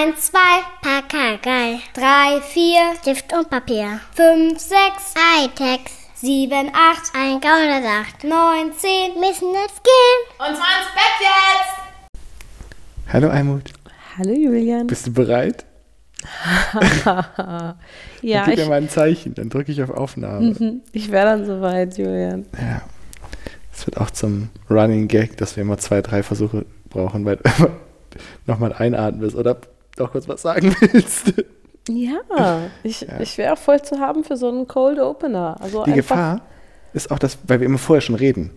1, 2, Pakagei. 3, 4, Stift und Papier. 5, 6, Hightech. 7, 8, ein Gauner sagt. 9, 10, müssen jetzt gehen. Und zwar ins Bett jetzt! Hallo Almut, Hallo Julian. bist du bereit? ja, dann gib ich, mir mal ein Zeichen, dann drücke ich auf Aufnahme. Mhm, ich wäre dann soweit, Julian. Ja. Es wird auch zum Running Gag, dass wir immer zwei, drei Versuche brauchen, weil du immer nochmal einatmest oder doch kurz was sagen willst. Ja, ich, Ja. ich wäre auch voll zu haben für so einen Cold Opener. Also Die Gefahr ist auch, dass, weil wir immer vorher schon reden.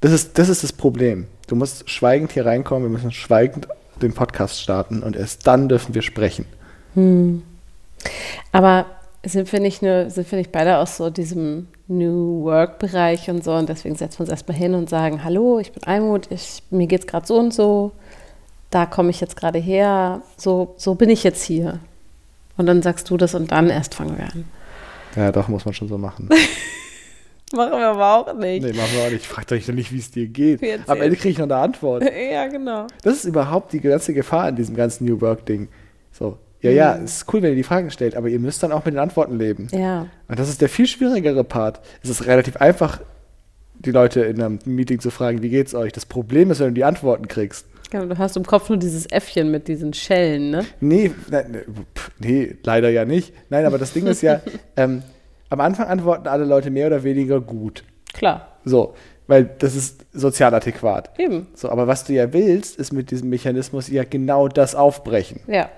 Das ist, das ist das Problem. Du musst schweigend hier reinkommen, wir müssen schweigend den Podcast starten und erst dann dürfen wir sprechen. Aber sind wir nicht nur, sind wir nicht beide aus so diesem New Work-Bereich und so und deswegen setzen wir uns erstmal hin und sagen, hallo, ich bin Almut, ich, mir geht's gerade so und so, da komme ich jetzt gerade her, so, so bin ich jetzt hier. Und dann sagst du das und dann erst fangen wir an. Ja, doch, muss man schon so machen. Machen wir aber auch nicht. Nee, machen wir auch nicht. Frag doch nicht, wie es dir geht. Am Ende kriege ich noch eine Antwort. Ja, genau. Das ist überhaupt die ganze Gefahr in diesem ganzen New Work-Ding. So, ja, ja, es ist cool, wenn ihr die Fragen stellt, aber ihr müsst dann auch mit den Antworten leben. Ja. Und das ist der viel schwierigere Part. Es ist relativ einfach, die Leute in einem Meeting zu fragen, wie geht's euch? Das Problem ist, wenn du die Antworten kriegst. Genau, du hast im Kopf nur dieses Äffchen mit diesen Schellen, ne? Nee, nein, nee, leider ja nicht. Nein, aber das Ding ist ja, ähm, am Anfang antworten alle Leute mehr oder weniger gut. Klar, So, weil das ist sozial adäquat. eben. So, aber was du ja willst, ist mit diesem Mechanismus ja genau das aufbrechen. Ja.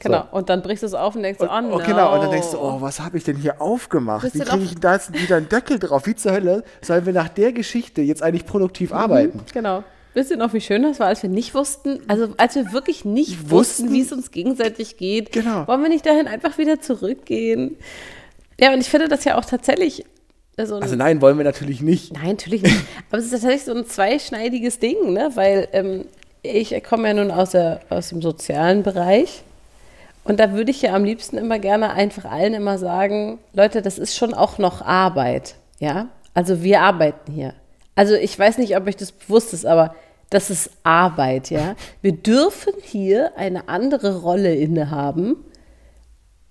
Genau. So. Und dann brichst du es auf und denkst, Und, oh, no. oh, genau, und dann denkst du, oh, was habe ich denn hier aufgemacht? Bist Wie kriege ich denn da jetzt wieder einen Deckel drauf? Wie zur Hölle sollen wir nach der Geschichte jetzt eigentlich produktiv arbeiten? Genau. Wisst ihr noch, wie schön das war, als wir nicht wussten, also als wir wirklich nicht wussten, Wussten? wie es uns gegenseitig geht, Genau. wollen wir nicht dahin einfach wieder zurückgehen? Ja, und ich finde das ja auch tatsächlich so Also nein, wollen wir natürlich nicht. Nein, natürlich nicht. Aber es ist tatsächlich so ein zweischneidiges Ding, ne? weil ähm, ich komme ja nun aus, der, aus dem sozialen Bereich. Und da würde ich ja am liebsten immer gerne einfach allen immer sagen, Leute, das ist schon auch noch Arbeit, ja? Also wir arbeiten hier. Also ich weiß nicht, ob euch das bewusst ist, aber das ist Arbeit, ja? Wir dürfen hier eine andere Rolle innehaben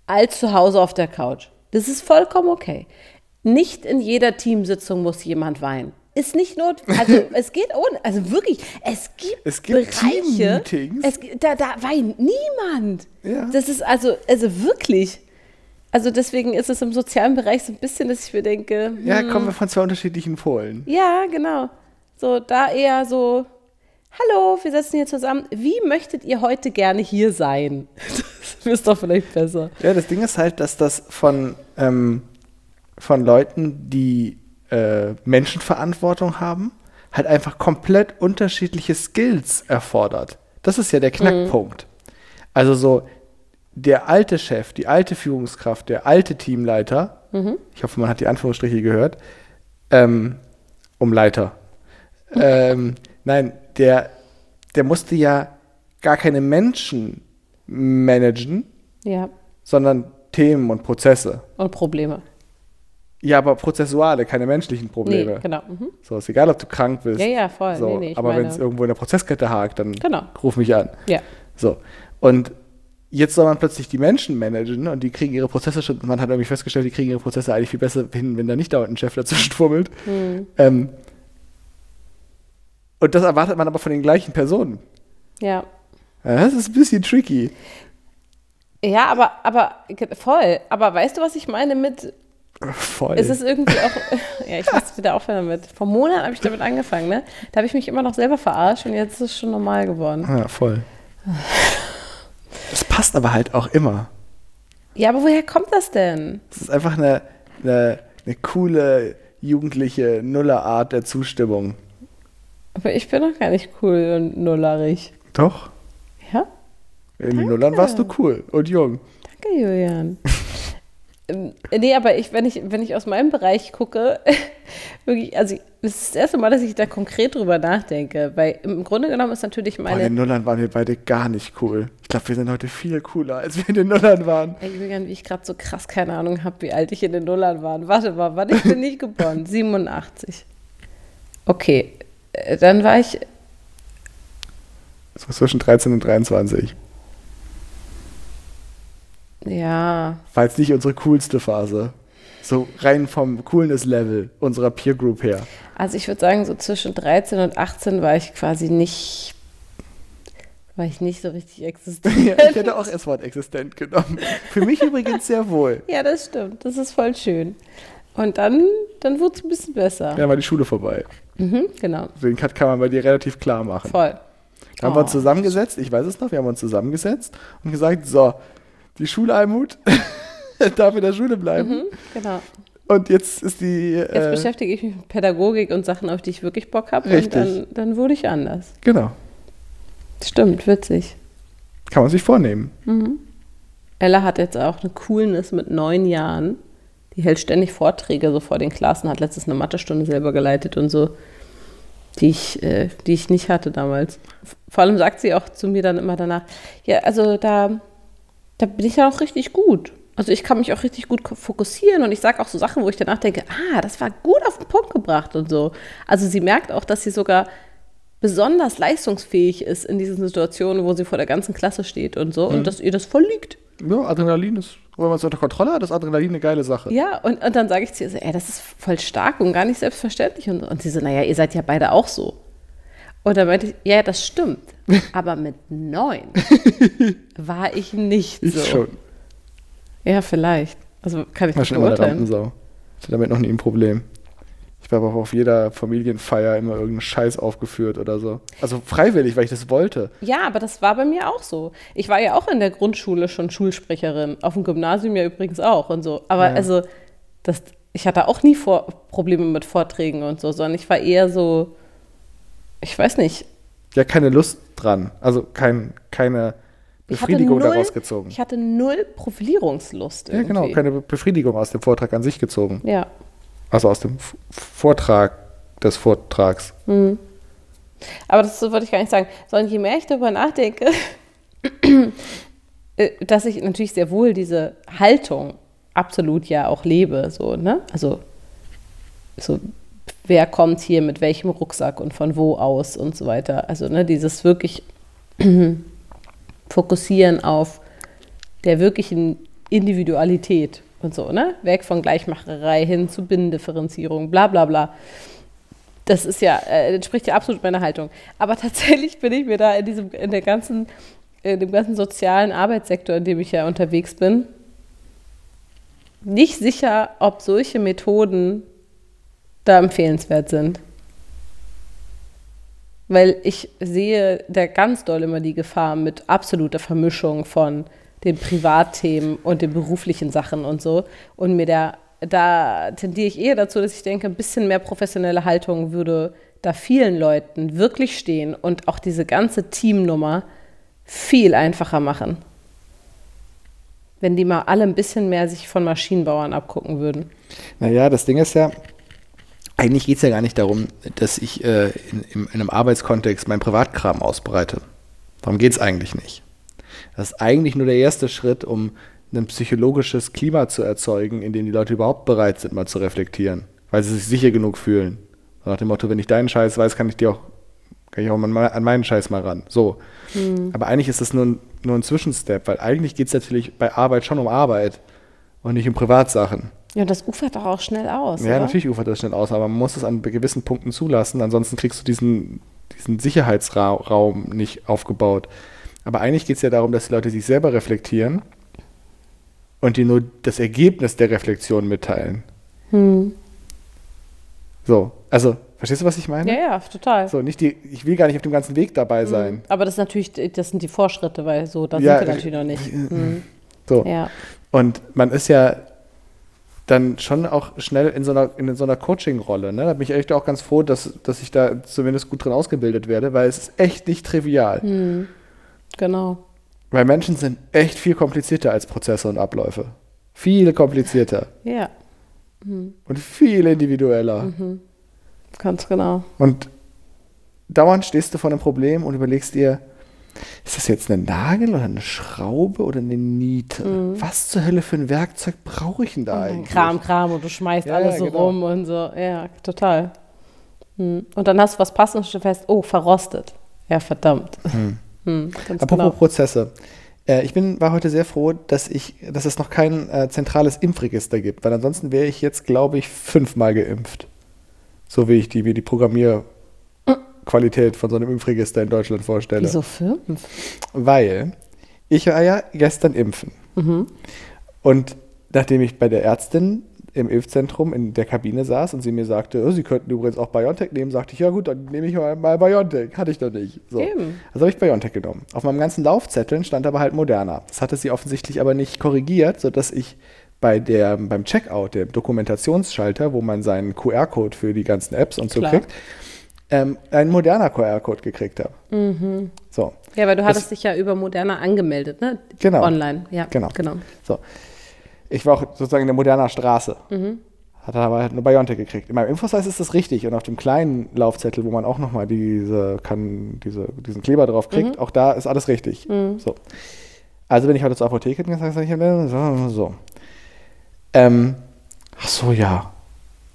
als zu Hause auf der Couch. Das ist vollkommen okay. Nicht in jeder Teamsitzung muss jemand weinen. Ist nicht notwendig. Also es geht ohne, also wirklich, es gibt, Es gibt Bereiche, es, da, da weint niemand. Ja. Das ist also, also wirklich. Also deswegen ist es im sozialen Bereich so ein bisschen, dass ich mir denke, hm, Ja, kommen wir von zwei unterschiedlichen Polen. ja, genau. So, da eher so, hallo, wir sitzen hier zusammen. Wie möchtet ihr heute gerne hier sein? Das ist doch vielleicht besser. Ja, das Ding ist halt, dass das von, ähm, von Leuten, die äh, Menschenverantwortung haben, halt einfach komplett unterschiedliche Skills erfordert. Das ist ja der Knackpunkt. Also so der alte Chef, die alte Führungskraft, der alte Teamleiter, ich hoffe, man hat die Anführungsstriche gehört, ähm, um Leiter. ähm, nein, der, der musste ja gar keine Menschen managen, Ja, sondern Themen und Prozesse. und Probleme. Ja, aber prozessuale, keine menschlichen Probleme. Nee, genau. Mhm. So, ist egal, ob du krank bist. Ja, ja, voll. So, Nee, nee, aber meine- wenn es irgendwo in der Prozesskette hakt, dann Genau. ruf mich an. Ja. So. Und jetzt soll man plötzlich die Menschen managen und die kriegen ihre Prozesse schon, man hat irgendwie festgestellt, die kriegen ihre Prozesse eigentlich viel besser hin, wenn da nicht dauernd ein Chef dazwischen fummelt. Hm. Ähm, und das erwartet man aber von den gleichen Personen. Ja. Das ist ein bisschen tricky. Ja, aber, aber voll. Aber weißt du, was ich meine mit, Voll. es ist irgendwie auch, ja, ich muss wieder aufhören damit. Vor Monaten habe ich damit angefangen, ne? Da habe ich mich immer noch selber verarscht und jetzt ist es schon normal geworden. ja, voll. Das passt aber halt auch immer. Ja, aber woher kommt das denn? Es ist einfach eine, eine, eine coole, jugendliche Nullerart der Zustimmung. Aber ich bin doch gar nicht cool und nullerig. Doch. Ja? In den Nullern warst du cool und jung. Danke, Julian. Ähm, nee, aber ich, wenn ich, wenn ich aus meinem Bereich gucke, wirklich, also das ist das erste Mal, dass ich da konkret drüber nachdenke, weil im Grunde genommen ist natürlich Boah, in den meine. Nullern waren wir beide gar nicht cool. Ich glaube, wir sind heute viel cooler, als wir in den Nullern waren. Ey, Julian, wie ich gerade so krass keine Ahnung habe, wie alt ich in den Nullern war. Warte mal, wann ich bin nicht geboren? 87. Okay, dann war ich, So zwischen 13 und 23. Ja, War jetzt nicht unsere coolste Phase. So rein vom Coolness-Level unserer Peer Group her. also ich würde sagen, so zwischen 13 und 18 war ich quasi nicht, war ich nicht so richtig Ja, existent. ich hätte auch das Wort existent genommen. Für mich übrigens sehr wohl. Ja, das stimmt. Das ist voll schön. Und dann, dann wurde es ein bisschen besser. Ja, war die Schule vorbei. Mhm, genau. Den Cut kann man bei dir relativ klar machen. Voll. Da haben wir uns Oh. zusammengesetzt, ich weiß es noch, wir haben uns zusammengesetzt und gesagt, so, die Schule Almut darf in der Schule bleiben. Mhm, genau. Und jetzt ist die, Jetzt äh, beschäftige ich mich mit Pädagogik und Sachen, auf die ich wirklich Bock habe. Und Richtig. dann, dann wurde ich anders. genau, Stimmt, witzig. kann man sich vornehmen. Ella hat jetzt auch eine Coolness mit neun Jahren. Die hält ständig Vorträge so vor den Klassen, hat letztens eine Mathestunde selber geleitet und so, die ich, äh, die ich nicht hatte damals. Vor allem sagt sie auch zu mir dann immer danach, ja, also da, da bin ich ja auch richtig gut. Also ich kann mich auch richtig gut fokussieren und ich sage auch so Sachen, wo ich danach denke, ah, das war gut auf den Punkt gebracht und so. Also sie merkt auch, dass sie sogar besonders leistungsfähig ist in diesen Situationen, wo sie vor der ganzen Klasse steht und so und dass ihr das voll liegt. Ja, Adrenalin ist, wenn man es unter Kontrolle hat, ist Adrenalin eine geile Sache. Ja, und, und dann sage ich zu ihr so, ey, das ist voll stark und gar nicht selbstverständlich. Und, und sie so, naja, ihr seid ja beide auch so. Und dann meinte ich, ja, das stimmt. Aber mit neun war ich nicht Ich so. schon. Ja, vielleicht. Also kann ich nicht schon immer eine beurteilen. Ich hatte damit noch nie ein Problem. Ich war aber auch auf jeder Familienfeier immer irgendeinen Scheiß aufgeführt oder so. Also freiwillig, weil ich das wollte. Ja, aber das war bei mir auch so. Ich war ja auch in der Grundschule schon Schulsprecherin, auf dem Gymnasium ja übrigens auch und so. Aber Ja. also, das, ich hatte auch nie vor, Probleme mit Vorträgen und so, sondern ich war eher so, ich weiß nicht, Ja, keine Lust dran. Also kein, keine Befriedigung null- daraus gezogen. Ich hatte null Profilierungslust Ja, irgendwie. genau, keine Be- Befriedigung aus dem Vortrag an sich gezogen. Ja. Also aus dem Vortrag des Vortrags. Aber das wollte ich gar nicht sagen. Sondern je mehr ich darüber nachdenke, äh, dass ich natürlich sehr wohl diese Haltung absolut ja auch lebe. So, ne? Also, so, wer kommt hier mit welchem Rucksack und von wo aus und so weiter. Also, ne, dieses wirklich Fokussieren auf der wirklichen Individualität und so, ne? Weg von Gleichmacherei hin zu Binnendifferenzierung, bla bla bla. Das ist ja, äh, entspricht ja absolut meiner Haltung. Aber tatsächlich bin ich mir da in diesem, in der ganzen, in dem ganzen sozialen Arbeitssektor, in dem ich ja unterwegs bin, nicht sicher, ob solche Methoden da empfehlenswert sind. Weil ich sehe da ganz doll immer die Gefahr mit absoluter Vermischung von den Privatthemen und den beruflichen Sachen und so. Und mir da, da tendiere ich eher dazu, dass ich denke, ein bisschen mehr professionelle Haltung würde da vielen Leuten wirklich stehen und auch diese ganze Teamnummer viel einfacher machen. Wenn die mal alle ein bisschen mehr sich von Maschinenbauern abgucken würden. Naja, das Ding ist ja, eigentlich geht es ja gar nicht darum, dass ich äh, in, in, in einem Arbeitskontext meinen Privatkram ausbreite. Darum geht es eigentlich nicht. Das ist eigentlich nur der erste Schritt, um ein psychologisches Klima zu erzeugen, in dem die Leute überhaupt bereit sind, mal zu reflektieren, weil sie sich sicher genug fühlen. So nach dem Motto, wenn ich deinen Scheiß weiß, kann ich dir auch, kann ich auch an an meinen Scheiß mal ran. So. Aber eigentlich ist das nur ein, nur ein Zwischenstep, weil eigentlich geht es natürlich bei Arbeit schon um Arbeit und nicht um Privatsachen. Ja, das ufert doch auch schnell aus. Ja, oder? natürlich ufert das schnell aus, aber man muss es an gewissen Punkten zulassen, ansonsten kriegst du diesen, diesen Sicherheitsraum nicht aufgebaut. Aber eigentlich geht es ja darum, dass die Leute sich selber reflektieren und dir nur das Ergebnis der Reflexion mitteilen. So, also, verstehst du, was ich meine? Ja, ja, total. So, nicht die, ich will gar nicht auf dem ganzen Weg dabei sein. Aber das ist natürlich, das sind die Vorschritte, weil so, da Ja, sind wir natürlich noch nicht. Mhm. So. Ja. Und man ist ja dann schon auch schnell in so einer, in so einer Coaching-Rolle. Ne? Da bin ich echt auch ganz froh, dass, dass ich da zumindest gut drin ausgebildet werde, weil es ist echt nicht trivial. Genau. Weil Menschen sind echt viel komplizierter als Prozesse und Abläufe. Viel komplizierter Ja, und viel individueller. ganz genau. Und dauernd stehst du vor einem Problem und überlegst dir, ist das jetzt ein Nagel oder eine Schraube oder eine Niete? Was zur Hölle für ein Werkzeug brauche ich denn da eigentlich? Kram, Kram und du schmeißt Ja, alles so genau. rum und so. Ja, total. Hm. Und dann hast du was passendes und fest, oh, verrostet. Ja, verdammt. Hm, ganz Apropos genau. Prozesse. Äh, ich bin, war heute sehr froh, dass, ich, dass es noch kein äh, zentrales Impfregister gibt, weil ansonsten wäre ich jetzt, glaube ich, fünfmal geimpft. So wie ich die, wie die Programmierqualität von so einem Impfregister in Deutschland vorstelle. Wieso fünf? Weil ich war ja gestern impfen. Und nachdem ich bei der Ärztin im Impfzentrum in der Kabine saß und sie mir sagte, oh, Sie könnten übrigens auch BioNTech nehmen, sagte ich, ja gut, dann nehme ich mal, mal BioNTech. Hatte ich doch nicht. So. Eben. Also habe ich BioNTech genommen. Auf meinem ganzen Laufzetteln stand aber halt Moderna. Das hatte sie offensichtlich aber nicht korrigiert, sodass ich bei der, beim Checkout, dem Dokumentationsschalter, wo man seinen QR-Code für die ganzen Apps und so Klar. kriegt, ähm, einen moderner QR-Code gekriegt habe. So. Ja, weil du Das- hattest dich ja über Moderna angemeldet, ne? Genau. Online, ja. Genau. genau. So. Ich war auch sozusagen in der moderner Straße. Hatte aber halt eine Biontech gekriegt. In meinem Infoseis ist das richtig. Und auf dem kleinen Laufzettel, wo man auch nochmal diese, kann, diese, diesen Kleber drauf kriegt, auch da ist alles richtig. So. Also bin ich heute zur Apotheke und gesagt, ich so, so. Ähm, ach so, ja.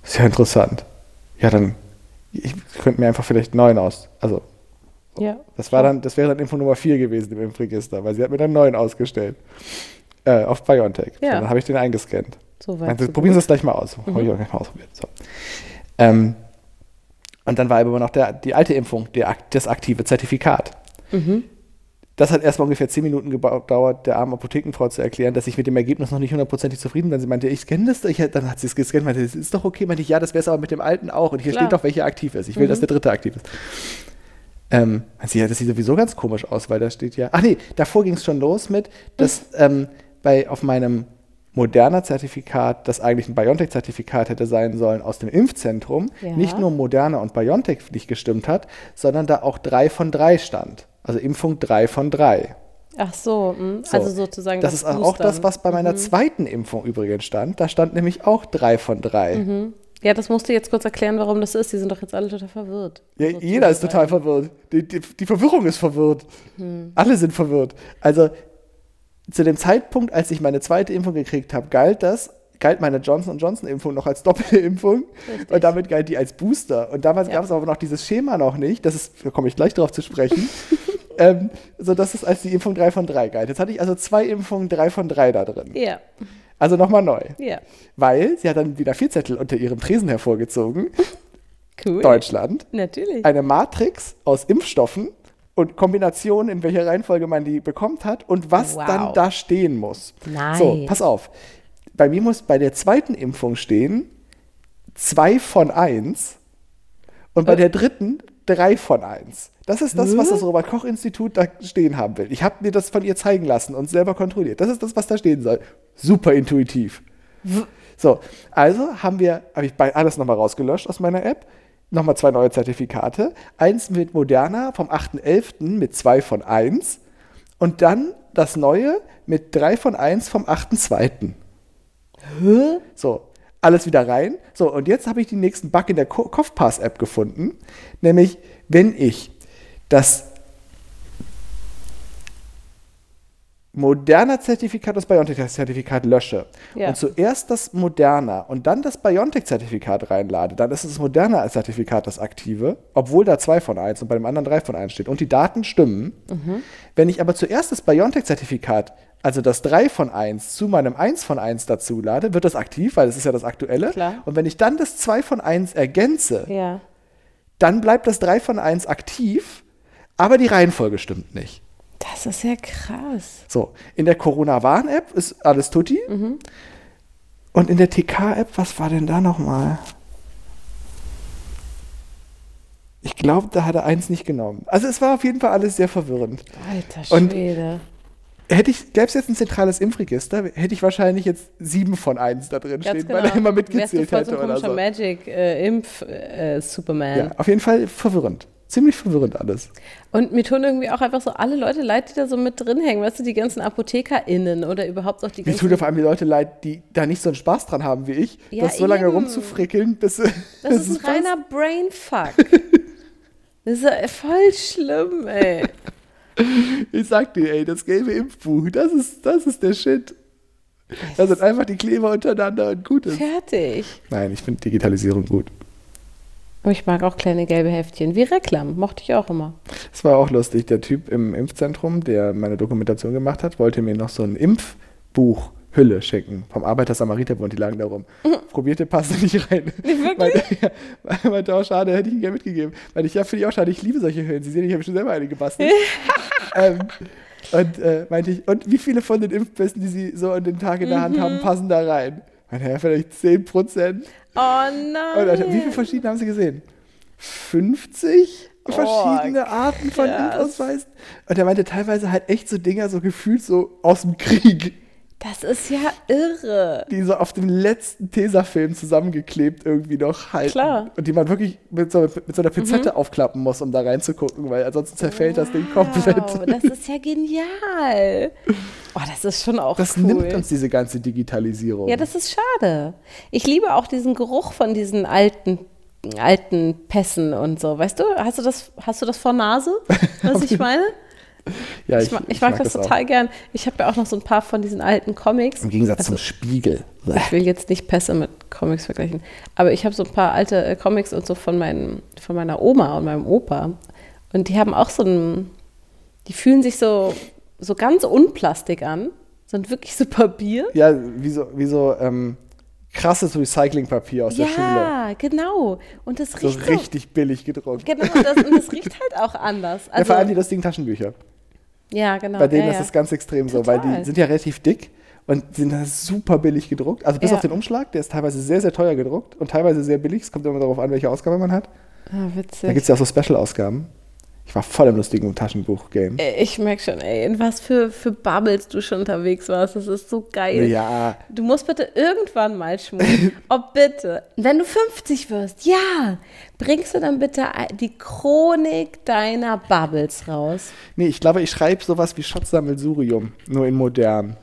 Sehr interessant. Ja, dann, ich könnte mir einfach vielleicht neun aus. Also, Ja. das, war dann, das wäre dann Info Nummer 4 gewesen im Impfregister, weil sie hat mir dann neun ausgestellt. Äh, auf BioNTech. Ja. So, dann habe ich den eingescannt. So weit. So probieren Sie es gleich mal aus. Habe ich auch gleich mal ausprobiert. So. Ähm, und dann war aber noch der, die alte Impfung, der, das aktive Zertifikat. Mhm. Das hat erstmal ungefähr zehn Minuten gedauert, der armen Apothekenfrau zu erklären, dass ich mit dem Ergebnis noch nicht hundertprozentig zufrieden bin. Sie meinte, ich scanne das. Ich, dann hat sie es gescannt, meinte, das ist doch okay. Meinte ich, ja, das wäre es aber mit dem alten auch. Und hier Klar. Mhm. steht doch, welcher aktiv ist. Ich will, dass der dritte aktiv ist. Ähm, das sieht sowieso ganz komisch aus, weil da steht ja. Ach nee, davor ging es schon los mit, dass ähm, bei, auf meinem moderner Zertifikat, das eigentlich ein BioNTech-Zertifikat hätte sein sollen, aus dem Impfzentrum, Ja. nicht nur Moderna und BioNTech nicht gestimmt hat, sondern da auch drei von drei stand. Also Impfung drei von drei. Ach so, mh. So. also sozusagen Das, ist auch das, was bei meiner zweiten Impfung übrigens stand. Da stand nämlich auch drei von drei. Ja, das musst du jetzt kurz erklären, warum das ist. Die sind doch jetzt alle total verwirrt. Ja, So jeder ist total verwirrt. Die, die, die Verwirrung ist verwirrt. Hm. Alle sind verwirrt. Also zu dem Zeitpunkt, als ich meine zweite Impfung gekriegt habe, galt das, galt meine Johnson Johnson Impfung noch als doppelte Impfung Richtig. und damit galt die als Booster. Und damals Ja. gab es aber noch dieses Schema noch nicht, das ist, da komme ich gleich drauf zu sprechen, ähm, sodass es als die Impfung 3 von 3 galt. Jetzt hatte ich also zwei Impfungen 3 von 3 da drin. Ja, Also nochmal neu. ja. Weil sie hat dann wieder vier Zettel unter ihrem Tresen hervorgezogen, Cool. Deutschland, Natürlich. eine Matrix aus Impfstoffen und Kombinationen, in welcher Reihenfolge man die bekommt hat und was Wow. dann da stehen muss. Nice. So, pass auf. Bei mir muss bei der zweiten Impfung stehen zwei von eins und bei Äh. der dritten drei von eins. Das ist das, was das Robert-Koch-Institut da stehen haben will. Ich habe mir das von ihr zeigen lassen und selber kontrolliert. Das ist das, was da stehen soll. Super intuitiv. So, also haben wir, habe ich bei alles nochmal rausgelöscht aus meiner App. Nochmal zwei neue Zertifikate. Eins mit Moderna vom 8.11. mit zwei von eins und dann das neue mit drei von eins vom 8.2. So, alles wieder rein. So, und jetzt habe ich den nächsten Bug in der Ko- Kopfpass-App gefunden. Nämlich, wenn ich das Moderna Zertifikat, das BioNTech-Zertifikat lösche Ja. und zuerst das Moderna und dann das BioNTech-Zertifikat reinlade, dann ist das Moderna als Zertifikat das aktive, obwohl da zwei von eins und bei dem anderen drei von eins steht und die Daten stimmen. Wenn ich aber zuerst das BioNTech-Zertifikat, also das 3 von 1 zu meinem 1 von 1 dazu lade, wird das aktiv, weil das ist ja das aktuelle. Klar. Und wenn ich dann das 2 von 1 ergänze, Ja. dann bleibt das 3 von 1 aktiv, aber die Reihenfolge stimmt nicht. Das ist ja krass. So, in der Corona-Warn-App ist alles tutti. Und in der TK-App, was war denn da nochmal? Ich glaube, da hat er eins nicht genommen. Also es war auf jeden Fall alles sehr verwirrend. Alter Und- Schwede. Hätte ich, gäbe es jetzt ein zentrales Impfregister, hätte ich wahrscheinlich jetzt sieben von eins da drin Ganz stehen, genau. weil er immer Wärst du mitgezählt voll so ein oder so. Magic-Impf-Superman. Ja, auf jeden Fall verwirrend. Ziemlich verwirrend alles. Und mir tun irgendwie auch einfach so alle Leute leid, die da so mit drin hängen. Weißt du, die ganzen ApothekerInnen oder überhaupt auch die Mir ganzen. tut vor allem die Leute leid, die da nicht so einen Spaß dran haben wie ich, Ja, das so lange eben. rumzufrickeln, bis das bis ist ein reiner Brainfuck. das ist ja voll schlimm, ey. Ich sag dir, ey, das gelbe Impfbuch, das ist, das ist der Shit. Da sind einfach die Kleber untereinander und gut ist. Fertig. Nein, ich finde Digitalisierung gut. Ich mag auch kleine gelbe Heftchen, wie Reklam, mochte ich auch immer. Das war auch lustig. Der Typ im Impfzentrum, der meine Dokumentation gemacht hat, wollte mir noch so ein Impfbuch Hülle schicken. Vom Arbeiter-Samariterbund, die lagen da rum. Probierte, passte nicht rein. Wirklich? Meinte, ja, meinte auch, schade, hätte ich ihm gerne mitgegeben. Meinte ich, ja, finde ich auch schade, ich liebe solche Hüllen. Sie sehen, ich habe schon selber eine gebastelt. ähm, und äh, meinte ich, und wie viele von den Impfpässen, die Sie so an den Tag in der Hand haben, passen da rein? Meinte er, vielleicht 10 Prozent. Oh nein. Und wie viele verschiedene haben Sie gesehen? 50 verschiedene Arten von krass. Impfausweisen. Und er meinte teilweise halt echt so Dinger, so gefühlt so aus dem Krieg, Das ist ja irre. die so auf den letzten Tesafilm zusammengeklebt irgendwie noch halten. Klar. Mhm. Und die man wirklich mit so, mit so einer Pinzette aufklappen muss, um da reinzugucken, weil ansonsten zerfällt das Ding komplett. Wow, das ist ja genial. Oh, das ist schon auch Das cool. nimmt uns diese ganze Digitalisierung. Ja, das ist schade. Ich liebe auch diesen Geruch von diesen alten alten Pässen und so. Weißt du, hast du das, hast du das vor Nase, was ich meine? ja, Ich, mag, ich mag das auch. total gern. Ich habe ja auch noch so ein paar von diesen alten Comics. Im Gegensatz Also, zum Spiegel. Ich will jetzt nicht Pässe mit Comics vergleichen, aber ich habe so ein paar alte äh, Comics und so von, meinen, von meiner Oma und meinem Opa. Und die haben auch so ein, die fühlen sich so, so ganz unplastik an, sind wirklich so Papier. Ja, wie so, wie so ähm, krasses Recyclingpapier aus der Schule. Ja, genau. Und das riecht so, richtig billig gedruckt. Genau, und das, und das riecht halt auch anders. ja, Also, vor allem die lustigen Taschenbücher. Ja, genau. Bei denen ja, ist das ganz extrem so, weil die Total. sind ja relativ dick und sind da super billig gedruckt. Also bis Ja. auf den Umschlag, der ist teilweise sehr, sehr teuer gedruckt und teilweise sehr billig. Es kommt immer darauf an, welche Ausgabe man hat. Ah, Da witzig. gibt es ja auch so Special-Ausgaben. Ich war voll im lustigen Taschenbuch-Game. Ich merke schon, ey, in was für, für Bubbles du schon unterwegs warst. Das ist so geil. Ja, Du musst bitte irgendwann mal schmuten. Oh, bitte. Wenn du 50 wirst, ja, bringst du dann bitte die Chronik deiner Bubbles raus. nee, ich glaube, ich schreibe sowas wie Schottsammelsurium, nur in modern.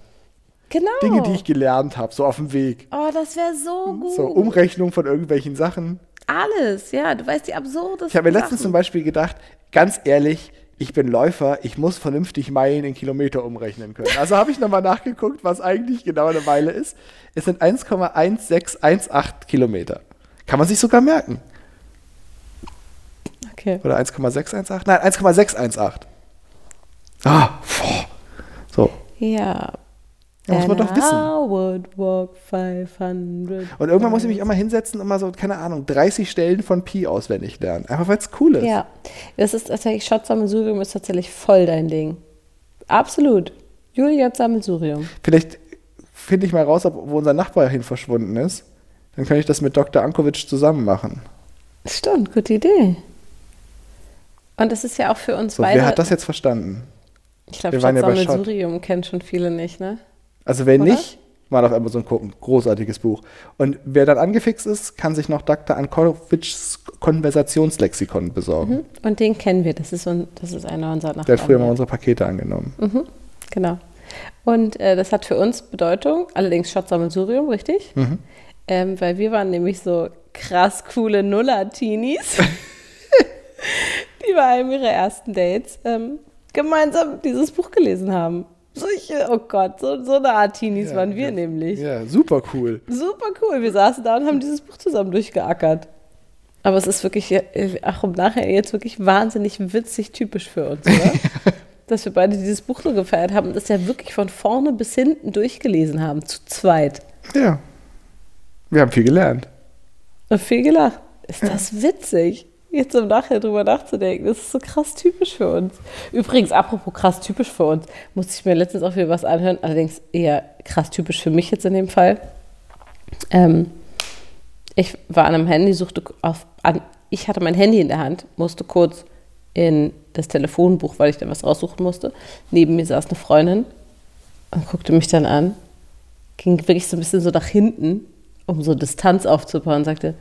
Genau. Dinge, die ich gelernt habe, so auf dem Weg. Oh, das wäre so gut. So Umrechnung von irgendwelchen Sachen. Alles, ja. Du weißt die absurdesten Ich habe mir letztens zum Sachen. Beispiel gedacht, ganz ehrlich, ich bin Läufer, ich muss vernünftig Meilen in Kilometer umrechnen können. Also habe ich nochmal nachgeguckt, was eigentlich genau eine Meile ist. Es sind 1,1618 Kilometer. Kann man sich sogar merken. Okay. Oder 1,618? Nein, 1,618. Ah, boah. So. Ja. Da muss man doch wissen. I would walk 500 Und irgendwann muss ich mich auch mal hinsetzen und mal so, keine Ahnung, 30 Stellen von Pi auswendig lernen. Einfach weil es cool ist. Ja, das ist tatsächlich, Schott-Sammelsurium ist tatsächlich voll dein Ding. Absolut. Julia Sammelsurium. Vielleicht finde ich mal raus, ob, wo unser Nachbar hin verschwunden ist. Dann kann ich das mit Dr. Ankovic zusammen machen. Stimmt, gute Idee. Und das ist ja auch für uns So, beide. wer hat das jetzt verstanden? ich glaube, waren ja kennen schon viele nicht, ne? Also wer Oder? nicht, mal auf Amazon gucken. Großartiges Buch. Und wer dann angefixt ist, kann sich noch Dr. Ankovics Konversationslexikon besorgen. Mhm. Und den kennen wir. Das ist, un- das ist einer unserer Nachbarn. Der hat früher mal unsere Pakete angenommen. Genau. Und äh, das hat für uns Bedeutung, allerdings Schott-Sammelsurium, richtig? Mhm. Ähm, weil wir waren nämlich so krass coole Nuller-Teenies, die bei einem ihrer ersten Dates ähm, gemeinsam dieses Buch gelesen haben. Solche, oh Gott, so, so eine Art Teenies Ja, waren wir ja. nämlich. Ja, super cool. Super cool. Wir saßen da und haben dieses Buch zusammen durchgeackert. Aber es ist wirklich, äh, ach, um nachher jetzt wirklich wahnsinnig witzig typisch für uns, oder? Dass wir beide dieses Buch nur gefeiert haben und das ja wirklich von vorne bis hinten durchgelesen haben, zu zweit. Ja. Wir haben viel gelernt. Und viel gelacht. Ist das witzig? Jetzt im Nachhinein drüber nachzudenken, das ist so krass typisch für uns. Übrigens, apropos krass typisch für uns, musste ich mir letztens auch wieder was anhören, allerdings eher krass typisch für mich jetzt in dem Fall. Ähm, ich war an einem Handy, suchte auf, an, ich hatte mein Handy in der Hand, musste kurz in das Telefonbuch, weil ich da was raussuchen musste. Neben mir saß eine Freundin und guckte mich dann an, ging wirklich so ein bisschen so nach hinten, um so Distanz aufzubauen und sagte,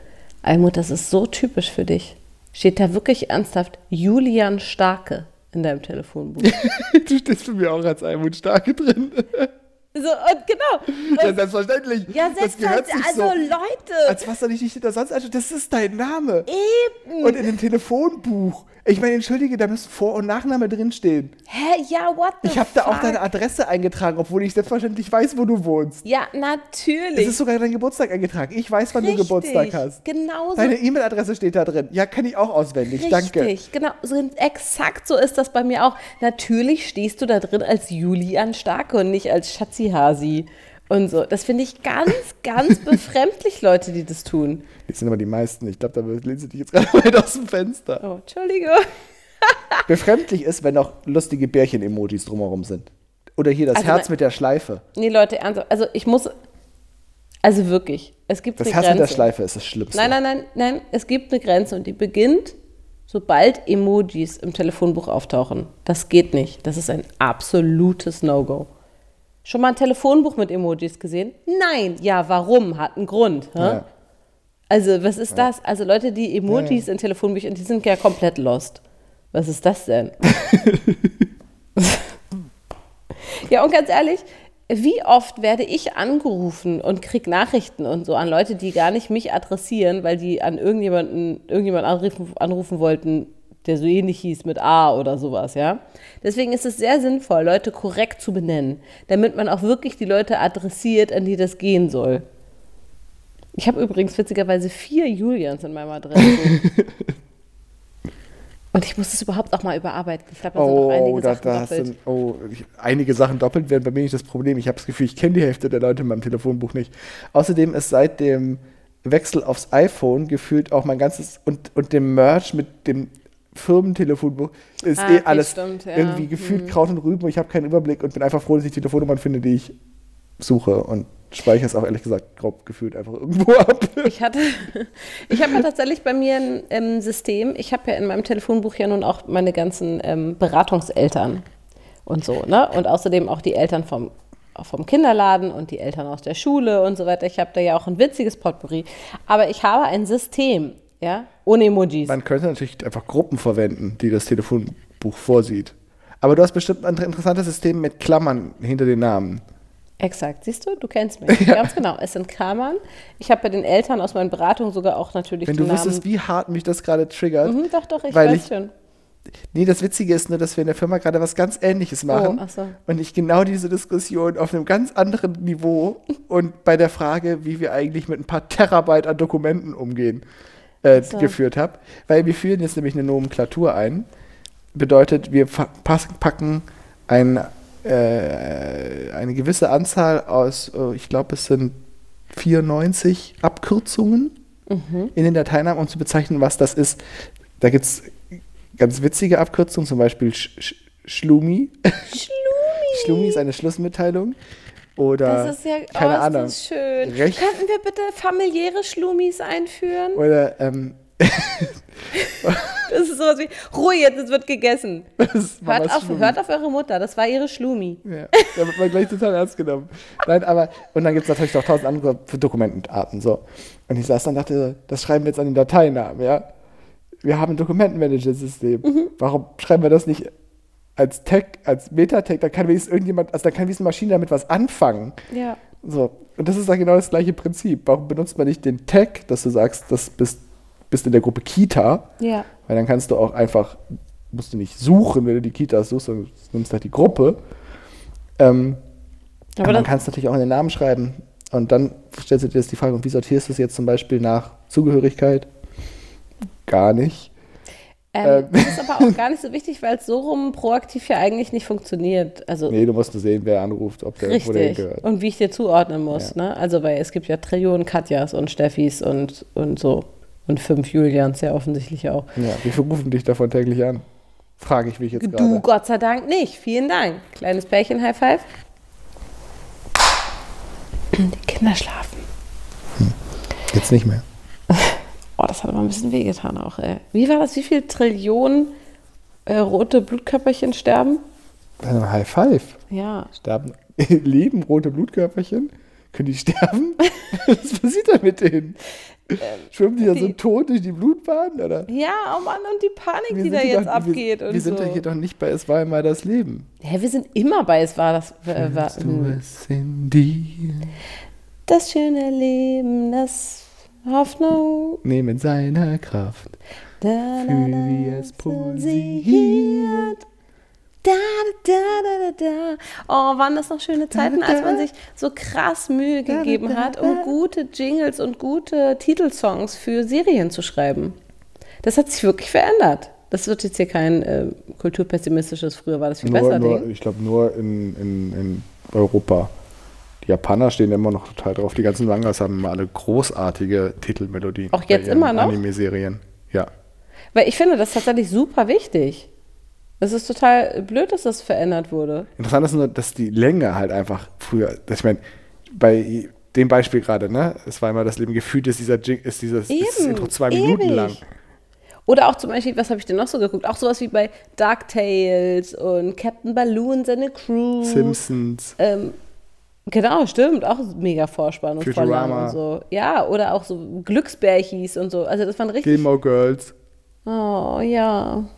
Almut, das ist so typisch für dich. Steht da wirklich ernsthaft Julian Starke in deinem Telefonbuch? du stehst für mich auch als Almut Starke drin. so, und genau. ja, selbstverständlich. ja, sich also so. Leute, Als was soll ich dich hinter sonst anschauen? Das ist dein Name. eben. Und in dem Telefonbuch. Ich meine, entschuldige, da müssen Vor- und Nachname drinstehen. Hä? Ja, what the Ich habe da auch deine Adresse eingetragen, obwohl ich selbstverständlich weiß, wo du wohnst. Ja, Es natürlich. ist sogar dein Geburtstag eingetragen. Ich weiß, wann du Geburtstag hast. Genau so. Deine E-Mail-Adresse steht da drin. Ja, kann ich auch auswendig. Danke. Richtig, genau. So, exakt so ist das bei mir auch. Natürlich stehst du da drin als Julian Starke und nicht als Schatzihasi und so. Das finde ich ganz, ganz befremdlich, Leute, die das tun. Das sind aber die meisten. Ich glaube, da lehnen sie dich jetzt gerade weit aus dem Fenster. Oh, Entschuldigung. Befremdlich ist, wenn noch lustige Bärchen-Emojis drumherum sind. Oder hier das Also Herz mein- mit der Schleife. Nee, Leute, ernsthaft. Also ich muss, also wirklich, es gibt Das eine Herz Grenze. mit der Schleife ist das Schlimmste. Nein, nein, nein, nein, es gibt eine Grenze und die beginnt, sobald Emojis im Telefonbuch auftauchen. Das geht nicht. Das ist ein absolutes No-Go. Schon mal ein Telefonbuch mit Emojis gesehen? Nein. Ja, warum? Hat einen Grund. Ja. Also, was ist das? Also, Leute, die Emojis in Telefonbüchern, die sind ja komplett lost. Was ist das denn? ja, und ganz ehrlich, wie oft werde ich angerufen und krieg Nachrichten und so an Leute, die gar nicht mich adressieren, weil die an irgendjemanden, irgendjemanden anrufen, anrufen wollten, der so ähnlich hieß mit A oder sowas, ja. Deswegen ist es sehr sinnvoll, Leute korrekt zu benennen, damit man auch wirklich die Leute adressiert, an die das gehen soll. Ich habe übrigens witzigerweise vier Julians in meinem Adressbuch. Und ich muss das überhaupt auch mal überarbeiten. Ich glaube, da sind Oh, einige da, Sachen da doppelt. sind, oh, ich, einige Sachen doppelt werden bei mir nicht das Problem. Ich habe das Gefühl, ich kenne die Hälfte der Leute in meinem Telefonbuch nicht. Außerdem ist seit dem Wechsel aufs iPhone gefühlt auch mein ganzes und, und dem Merch mit dem Firmentelefonbuch ist Ah, eh alles stimmt, ja. irgendwie gefühlt Kraut und Rüben ich habe keinen Überblick und bin einfach froh, dass ich Telefonnummern finde, die ich suche und speichere es auch ehrlich gesagt grob gefühlt einfach irgendwo ab. Ich hatte, ich habe ja tatsächlich bei mir ein ähm, System. Ich habe ja in meinem Telefonbuch ja nun auch meine ganzen ähm, Beratungseltern und so, ne? Und außerdem auch die Eltern vom, vom Kinderladen und die Eltern aus der Schule und so weiter. Ich habe da ja auch ein witziges Potpourri. Aber ich habe ein System, ja, ohne Emojis. Man könnte natürlich einfach Gruppen verwenden, die das Telefonbuch vorsieht. Aber du hast bestimmt ein interessantes System mit Klammern hinter den Namen. Exakt, siehst du, du kennst mich. Ganz genau. Es sind Klammern. Ich habe bei den Eltern aus meinen Beratungen sogar auch natürlich Wenn du Namen. wüsstest, wie hart mich das gerade triggert. Mhm, doch, doch, ich weil weiß ich- schon. Nee, das Witzige ist nur, dass wir in der Firma gerade was ganz Ähnliches machen. Oh, ach so. Und ich genau diese Diskussion auf einem ganz anderen Niveau und bei der Frage, wie wir eigentlich mit ein paar Terabyte an Dokumenten umgehen, äh, so. geführt habe. Weil wir führen jetzt nämlich eine Nomenklatur ein. Bedeutet, wir packen ein, äh, eine gewisse Anzahl aus, äh, ich glaube, es sind 94 Abkürzungen Mhm. in den Dateinamen, um zu bezeichnen, was das ist. Da gibt es ganz witzige Abkürzungen, zum Beispiel Sch Sch Schlumi. Schlumi. Schlumi ist eine Schlussmitteilung. Oder, Das ist ja keine oh, Ahnung. Könnten wir bitte familiäre Schlumis einführen? Oder, ähm, Das ist sowas wie, Ruhe jetzt, es wird gegessen. Hört auf, Schlumi. hört auf eure Mutter, das war ihre Schlumi. Ja, da wird man gleich total ernst genommen. Nein, aber, und dann gibt es natürlich noch tausend andere Dokumentenarten, so. Und ich saß dann und dachte, das schreiben wir jetzt an den Dateinamen, ja. Wir haben ein Dokumentenmanager-System. Mhm. Warum schreiben wir das nicht als Tag, als Meta-Tag? Da kann wenigstens irgendjemand, also da kann wenigstens eine Maschine damit was anfangen. Ja. So. Und das ist dann genau das gleiche Prinzip. Warum benutzt man nicht den Tag, dass du sagst, das bist, bist in der Gruppe Kita? Ja. Weil dann kannst du auch einfach, musst du nicht suchen, wenn du die Kita suchst, sondern du nimmst halt die Gruppe. Ähm, Aber aber dann- man kann es natürlich auch in den Namen schreiben. Und dann stellst du dir jetzt die Frage, wie sortierst du es jetzt zum Beispiel nach Zugehörigkeit? Gar nicht. Ähm, Ähm. Das ist aber auch gar nicht so wichtig, weil es so rum proaktiv ja eigentlich nicht funktioniert. Also Nee, du musst nur sehen, wer anruft, ob der richtig. gehört. Und wie ich dir zuordnen muss. Ne? Also, weil es gibt ja Trillionen Katjas und Steffis und, und so. Und fünf Julians ja offensichtlich auch. Ja, wie viele rufen dich davon täglich an? Frage ich mich jetzt Du gerade. Gott sei Dank nicht. Vielen Dank. Kleines Pärchen, High Five. Die Kinder schlafen. Jetzt nicht mehr. Oh, das hat aber ein bisschen wehgetan auch, ey. Wie war das? Wie viele Trillionen äh, rote Blutkörperchen sterben? Bei einem High Five. Ja. Sterben, leben rote Blutkörperchen? Können die sterben? Was passiert da mit denen? Schwimmen die da so Ähm, die- tot durch die Blutbahn? Oder? Ja, oh Mann, und die Panik, Wir die da jetzt doch- abgeht. Wir, wir sind so. doch hier doch nicht bei Es war einmal das Leben. Hä, wir sind immer bei Es war das. Äh, war, Hast du es in dir? das schöne Leben, das Hoffnung. Nee, mit seiner Kraft. Da, Fühl, wie es pulsiert. Da, da, da, da, da. Oh, waren das noch schöne Zeiten, als man sich so krass Mühe gegeben hat, um gute Jingles und gute Titelsongs für Serien zu schreiben. Das hat sich wirklich verändert. Das wird jetzt hier kein äh, kulturpessimistisches, früher war das viel Nur, besser nur, Ding. ich glaube nur in, in, in Europa. Die Japaner stehen immer noch total drauf. Die ganzen Mangas haben immer alle großartige Titelmelodien. Auch bei jetzt ihren immer noch? Anime-Serien. Ja. Weil ich finde das tatsächlich super wichtig. Es ist total blöd, dass das verändert wurde. Interessant ist nur, dass die Länge halt einfach früher, ich meine, bei dem Beispiel gerade, ne, es war immer das Leben gefühlt, ist dieser Jing, ist dieses ist Eben, Intro zwei Minuten ewig. lang. Oder auch zum Beispiel, was habe ich denn noch so geguckt? Auch sowas wie bei DuckTales und Captain Balloon, seine Crew. Simpsons. Ähm, genau, stimmt. Auch mega Vorspann und Futurama. und so. Ja, oder auch so Glücksbärchis und so. Also das waren richtig. Gilmore Girls. Oh, ja.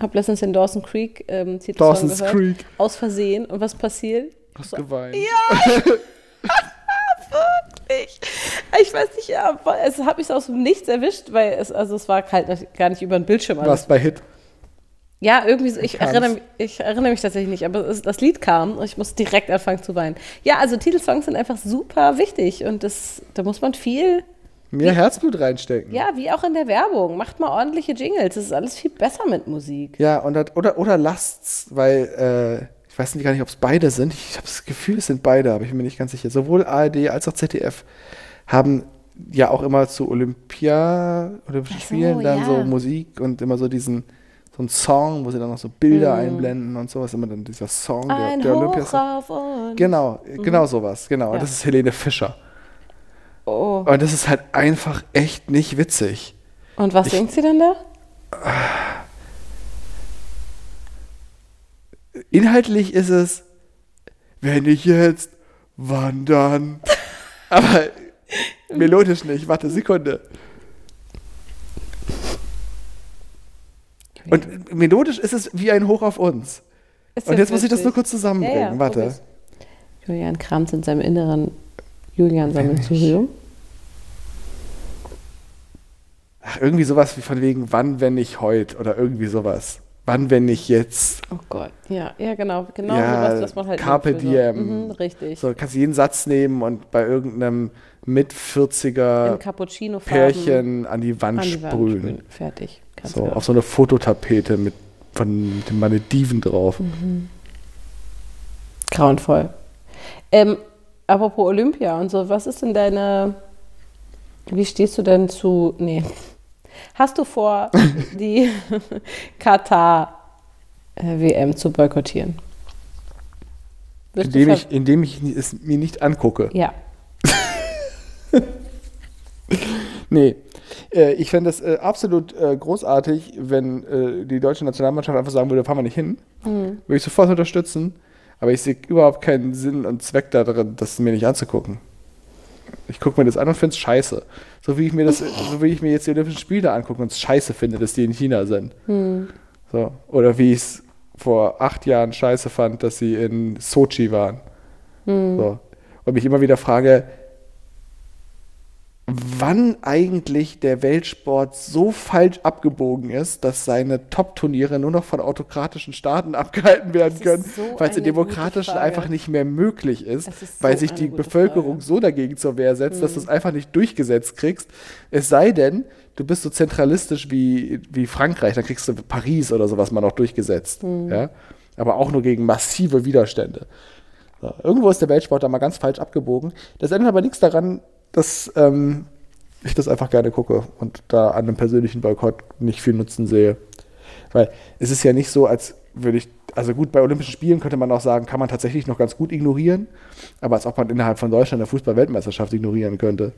Hab letztens den Dawson Creek ähm, Titelsong Dawson's gehört. Creek. Aus Versehen. Und was passiert? Hast geweint. Ich, ich weiß nicht, ja, es hat mich aus dem Nichts erwischt, weil es, also es war halt gar nicht über den Bildschirm alles. Was bei Hit. Ja, irgendwie so, ich erinnere, mich- ich erinnere mich tatsächlich nicht, aber es, das Lied kam und ich musste direkt anfangen zu weinen. Ja, also Titelsongs sind einfach super wichtig und das, da muss man viel, Mehr Herzblut reinstecken. ja, wie auch in der Werbung, macht mal ordentliche Jingles, das ist alles viel besser mit Musik. Ja, und das, oder, oder lasst's, weil äh, ich weiß nicht gar nicht, ob es beide sind. Ich habe das Gefühl, es sind beide, aber ich bin mir nicht ganz sicher. Sowohl ARD als auch ZDF haben ja auch immer zu Olympia, Olympischen Ach so, Spielen dann ja. so Musik und immer so diesen so einen Song, wo sie dann noch so Bilder einblenden und sowas. Immer dann dieser Song der. Ein der uns. Genau, genau sowas, genau. Ja. Das ist Helene Fischer. Oh. Und das ist halt einfach echt nicht witzig. Und was singt sie dann da? Inhaltlich ist es, wenn ich jetzt wandern. Aber melodisch nicht. Warte, Sekunde. Und melodisch ist es wie ein Hoch auf uns. Ist Und jetzt muss ich das nur kurz zusammenbringen. Ja, ja, Warte. Julian kramt in seinem inneren Julian-Sammelsurium. Ach, irgendwie sowas wie von wegen, wann, wenn nicht heute oder irgendwie sowas. Wann, wenn nicht jetzt. Oh Gott, ja, ja, genau, genau Ja, sowas, was man halt Carpe diem. Mhm, richtig. So, kannst jeden Satz nehmen und bei irgendeinem mit 40er In Cappuccino Pärchen an die Wand an die Wand sprühen. sprühen. Fertig. Ganz So, genau. auf so eine Fototapete mit von den Malediven drauf. Mhm. Grauenvoll. Ähm, apropos Olympia und so, was ist denn deine. Wie stehst du denn zu. Nee. Hast du vor, die Katar-WM zu boykottieren? Wirst Indem ich, indem ich es mir nicht angucke. Ja. Nee. Äh, ich fände es äh, absolut äh, großartig, wenn äh, die deutsche Nationalmannschaft einfach sagen würde, fahren wir nicht hin. Mhm. Würde ich sofort unterstützen. Aber ich sehe überhaupt keinen Sinn und Zweck darin, das mir nicht anzugucken. Ich gucke mir das an und finde es scheiße. So wie ich mir das, so wie ich mir jetzt die Olympischen Spiele angucke und es scheiße finde, dass die in China sind. Mhm. So. Oder wie ich es vor acht Jahren scheiße fand, dass sie in Sochi waren. Mhm. So. Und mich immer wieder frage, wann eigentlich der Weltsport so falsch abgebogen ist, dass seine Top-Turniere nur noch von autokratischen Staaten abgehalten werden können, so weil es in demokratischen einfach nicht mehr möglich ist, ist weil so sich die Bevölkerung Frage. so dagegen zur Wehr setzt, dass du es einfach nicht durchgesetzt kriegst. Es sei denn, du bist so zentralistisch wie, wie Frankreich, dann kriegst du Paris oder sowas mal noch durchgesetzt. Ja? Aber auch nur gegen massive Widerstände. So, irgendwo ist der Weltsport da mal ganz falsch abgebogen. Das ändert aber nichts daran, dass ähm, ich das einfach gerne gucke und da an einem persönlichen Boykott nicht viel Nutzen sehe. Weil es ist ja nicht so, als würde ich, also gut, bei Olympischen Spielen könnte man auch sagen, kann man tatsächlich noch ganz gut ignorieren, aber als ob man innerhalb von Deutschland eine Fußball-Weltmeisterschaft ignorieren könnte.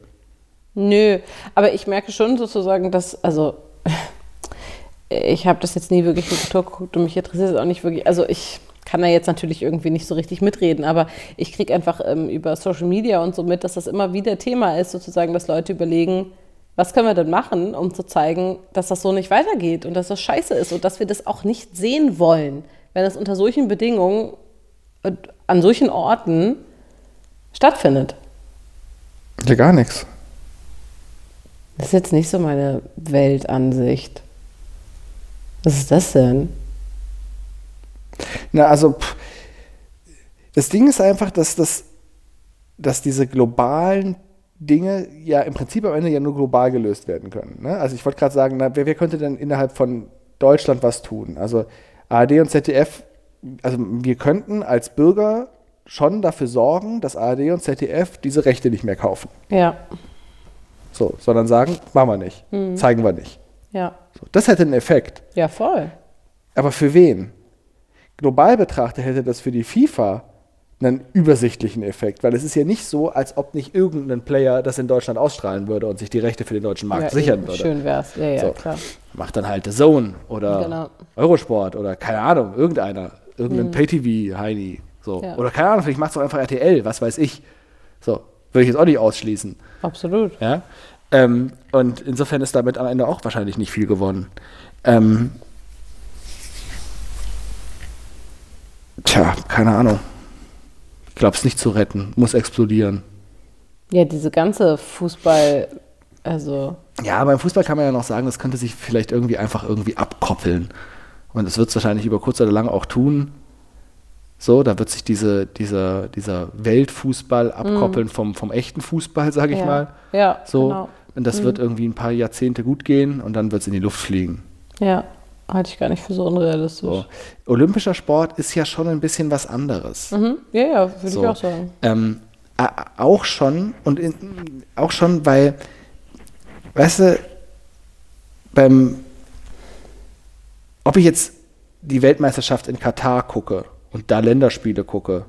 Nö, aber ich merke schon sozusagen, dass, also ich habe das jetzt nie wirklich geguckt und mich interessiert es auch nicht wirklich. Also ich kann da jetzt natürlich irgendwie nicht so richtig mitreden, aber ich kriege einfach ähm, über Social Media und so mit, dass das immer wieder Thema ist, sozusagen, dass Leute überlegen, was können wir denn machen, um zu zeigen, dass das so nicht weitergeht und dass das scheiße ist und dass wir das auch nicht sehen wollen, wenn es unter solchen Bedingungen und an solchen Orten stattfindet. Ja, gar nichts. Das ist jetzt nicht so meine Weltansicht. Was ist das denn? Na, also, pff, das Ding ist einfach, dass, das, dass diese globalen Dinge ja im Prinzip am Ende ja nur global gelöst werden können. Ne? Also ich wollte gerade sagen, na, wer, wer könnte denn innerhalb von Deutschland was tun? Also ARD und ZDF, also wir könnten als Bürger schon dafür sorgen, dass ARD und ZDF diese Rechte nicht mehr kaufen. Ja, So, sondern sagen, machen wir nicht, zeigen wir nicht. ja. So, das hätte einen Effekt. Ja, voll. Aber für wen? Global betrachtet hätte das für die FIFA einen übersichtlichen Effekt, weil es ist ja nicht so, als ob nicht irgendein Player das in Deutschland ausstrahlen würde und sich die Rechte für den deutschen Markt ja, sichern eben. würde. Schön wär's. Ja, ja, So. klar. Macht dann halt The Zone oder Genau. Eurosport oder keine Ahnung, irgendeiner, irgendein Pay-TV-Heini. So. Mhm. Ja. Oder keine Ahnung, vielleicht macht es auch einfach RTL, was weiß ich. So, würde ich jetzt auch nicht ausschließen. Absolut. Ja? Ähm, und insofern ist damit am Ende auch wahrscheinlich nicht viel gewonnen. Ähm, tja, keine Ahnung. Ich glaube, es nicht zu retten. Muss explodieren. Ja, diese ganze Fußball, also Ja, beim Fußball kann man ja noch sagen, das könnte sich vielleicht irgendwie einfach irgendwie abkoppeln. Und das wird es wahrscheinlich über kurz oder lang auch tun. So, da wird sich diese, dieser, dieser Weltfußball abkoppeln vom, vom echten Fußball, sage ich ja. mal. Ja, So. genau. Und das wird irgendwie ein paar Jahrzehnte gut gehen und dann wird es in die Luft fliegen. Ja, halte ich gar nicht für so unrealistisch. So. Olympischer Sport ist ja schon ein bisschen was anderes. Mhm. Ja, ja, würde So. ich auch sagen. Ähm, auch schon und in, auch schon, weil, weißt du, beim, ob ich jetzt die Weltmeisterschaft in Katar gucke und da Länderspiele gucke,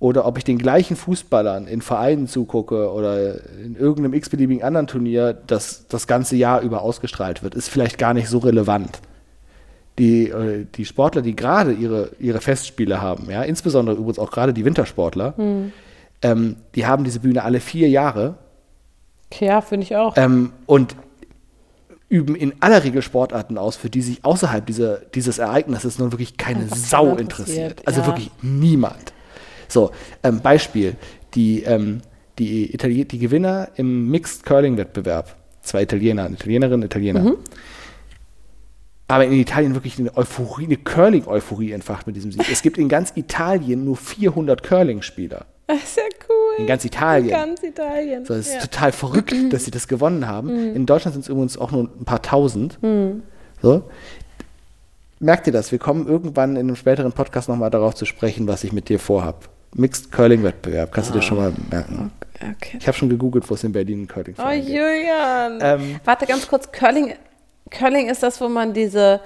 oder ob ich den gleichen Fußballern in Vereinen zugucke oder in irgendeinem x-beliebigen anderen Turnier, das das ganze Jahr über ausgestrahlt wird, ist vielleicht gar nicht so relevant. Die, äh, die Sportler, die gerade ihre, ihre Festspiele haben, ja, insbesondere übrigens auch gerade die Wintersportler, ähm, die haben diese Bühne alle vier Jahre Ja, finde ich auch. ähm, und üben in aller Regel Sportarten aus, für die sich außerhalb dieser, dieses Ereignisses nun wirklich keine Einfach Sau interessiert. Also ja. wirklich niemand. So, ähm, Beispiel, die, ähm, die, Itali die Gewinner im Mixed Curling-Wettbewerb, zwei Italiener, eine Italienerin, ein Italiener, Mhm. Aber in Italien wirklich eine Euphorie, eine Curling-Euphorie entfacht mit diesem Sieg. Es gibt in ganz Italien nur 400 Curling-Spieler. Das ist ja cool. In ganz Italien. Ganz Italien. So, es ist ja. total verrückt, dass sie das gewonnen haben. In Deutschland sind es übrigens auch nur ein paar tausend. So. Merkt ihr das? Wir kommen irgendwann in einem späteren Podcast nochmal darauf zu sprechen, was ich mit dir vorhab. Mixed Curling-Wettbewerb, kannst du dir schon mal merken. Okay. Ich habe schon gegoogelt, wo es in Berlin einen Oh, Curling-Verein gibt. Julian. Ähm. Warte ganz kurz. Curling, Curling ist das, wo man diese,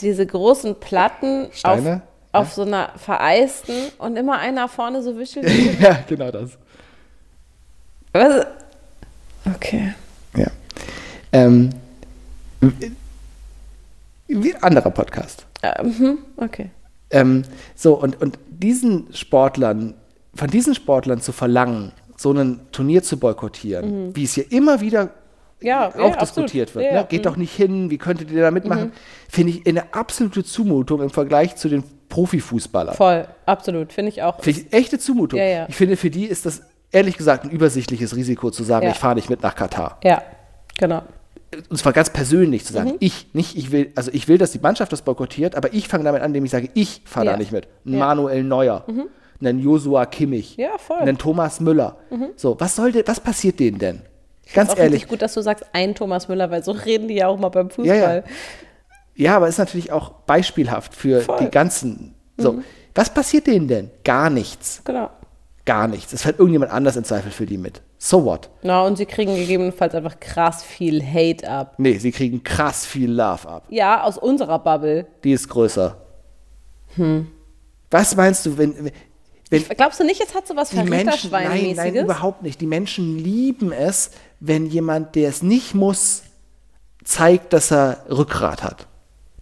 diese großen Platten Steine? auf, auf so einer vereisten und immer einer vorne so wischelt. ja, genau das. Was? Okay. Ja. Ähm, wie anderer Podcast. Äh, mhm, okay. Ähm, so, und, und diesen Sportlern, von diesen Sportlern zu verlangen, so ein Turnier zu boykottieren, wie es hier immer wieder Mhm. Ja, auch ja, diskutiert wird. Ja, ne? Geht Mhm. doch nicht hin, wie könntet ihr da mitmachen? Finde ich eine absolute Zumutung im Vergleich zu den Profifußballern. Voll, absolut. Finde ich auch. Finde ich echte Zumutung. Ich finde, für die ist das ehrlich gesagt ein übersichtliches Risiko zu sagen, ich fahre nicht mit nach Katar. Ja, genau. Und zwar ganz persönlich zu Mhm. sagen, ich, nicht ich will, also ich will, dass die Mannschaft das boykottiert, aber ich fange damit an, indem ich sage, ich fahre Ja. da nicht mit. Ein Ja. Mhm. Manuel Neuer, einen Joshua Kimmich, Ja, einen Thomas Müller. So, was sollte, was passiert denen denn? Ganz ehrlich. gut, dass du sagst, ein Thomas Müller, weil so reden die ja auch mal beim Fußball. Ja, ja. Ja, aber ist natürlich auch beispielhaft für Voll. Mhm. die ganzen. So, was passiert denen denn? Gar nichts. Genau. Gar nichts. Es fällt irgendjemand anders in Zweifel für die mit. So what? Na, und sie kriegen gegebenenfalls einfach krass viel Hate ab. Nee, sie kriegen krass viel Love ab. Ja, aus unserer Bubble. Die ist größer. Hm. Was meinst du, wenn, wenn Glaubst du nicht, jetzt hat so was die Menschen, nein, nein, Verräterschweinmäßiges? überhaupt nicht. Die Menschen lieben es, wenn jemand, der es nicht muss, zeigt, dass er Rückgrat hat.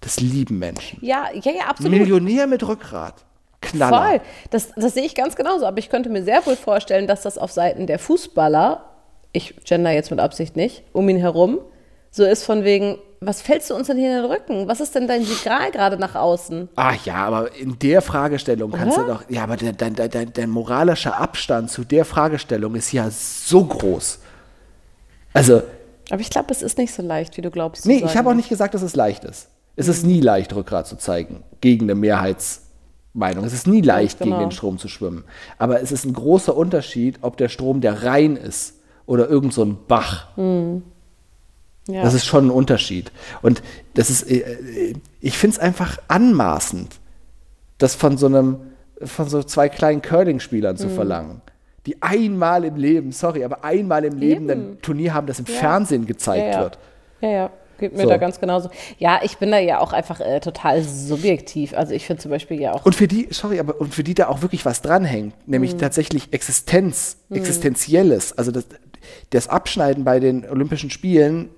Das lieben Menschen. Ja, ja, ja, absolut. Millionär mit Rückgrat. Knaller. Voll. Das, das sehe ich ganz genauso. Aber ich könnte mir sehr wohl vorstellen, dass das auf Seiten der Fußballer, ich gender jetzt mit Absicht nicht, um ihn herum, so ist von wegen, was fällst du uns denn hier in den Rücken? Was ist denn dein Signal gerade nach außen? Ah ja, aber in der Fragestellung kannst Oder? du doch. Ja, aber dein, dein, dein, dein moralischer Abstand zu der Fragestellung ist ja so groß. Also, Aber ich glaube, es ist nicht so leicht, wie du glaubst. Nee, ich habe auch nicht gesagt, dass es leicht ist. Es ist nie leicht, Rückgrat zu zeigen gegen eine Mehrheitsmeinung. Es ist nie leicht, genau. gegen den Strom zu schwimmen. Aber es ist ein großer Unterschied, ob der Strom der Rhein ist oder irgend so ein Bach. Ja. Das ist schon ein Unterschied. Und das ist, äh, äh, ich finde es einfach anmaßend, das von so einem, von so zwei kleinen Curling-Spielern Mhm. zu verlangen. Die einmal im Leben, sorry, aber einmal im Leben Eben. ein Turnier haben, das im Fernsehen gezeigt ja, ja. wird. Ja, ja. Geht mir So. da ganz genauso. Ja, ich bin da ja auch einfach äh, total subjektiv. Also ich finde zum Beispiel ja auch. Und für die, sorry, aber und für die da auch wirklich was dranhängt, nämlich tatsächlich Existenz, Existenzielles. Also das, das Abschneiden bei den Olympischen Spielen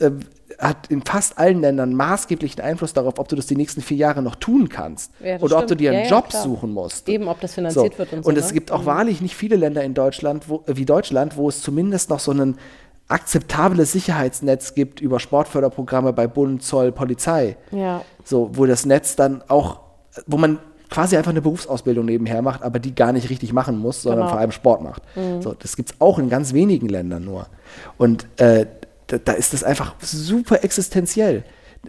äh, hat in fast allen Ländern maßgeblichen Einfluss darauf, ob du das die nächsten vier Jahre noch tun kannst. Ja, oder ob du stimmt. dir einen Ja, ja, Job klar. suchen musst. Eben, ob das finanziert wird und so, Und es ne? gibt auch wahrlich nicht viele Länder in Deutschland, wo, äh, wie Deutschland, wo es zumindest noch so ein akzeptables Sicherheitsnetz gibt über Sportförderprogramme bei Bund, Zoll, Polizei. Ja. So, wo das Netz dann auch, wo man quasi einfach eine Berufsausbildung nebenher macht, aber die gar nicht richtig machen muss, sondern Genau. vor allem Sport macht. So, das gibt es auch in ganz wenigen Ländern nur. Und äh, da, da ist das einfach super existenziell.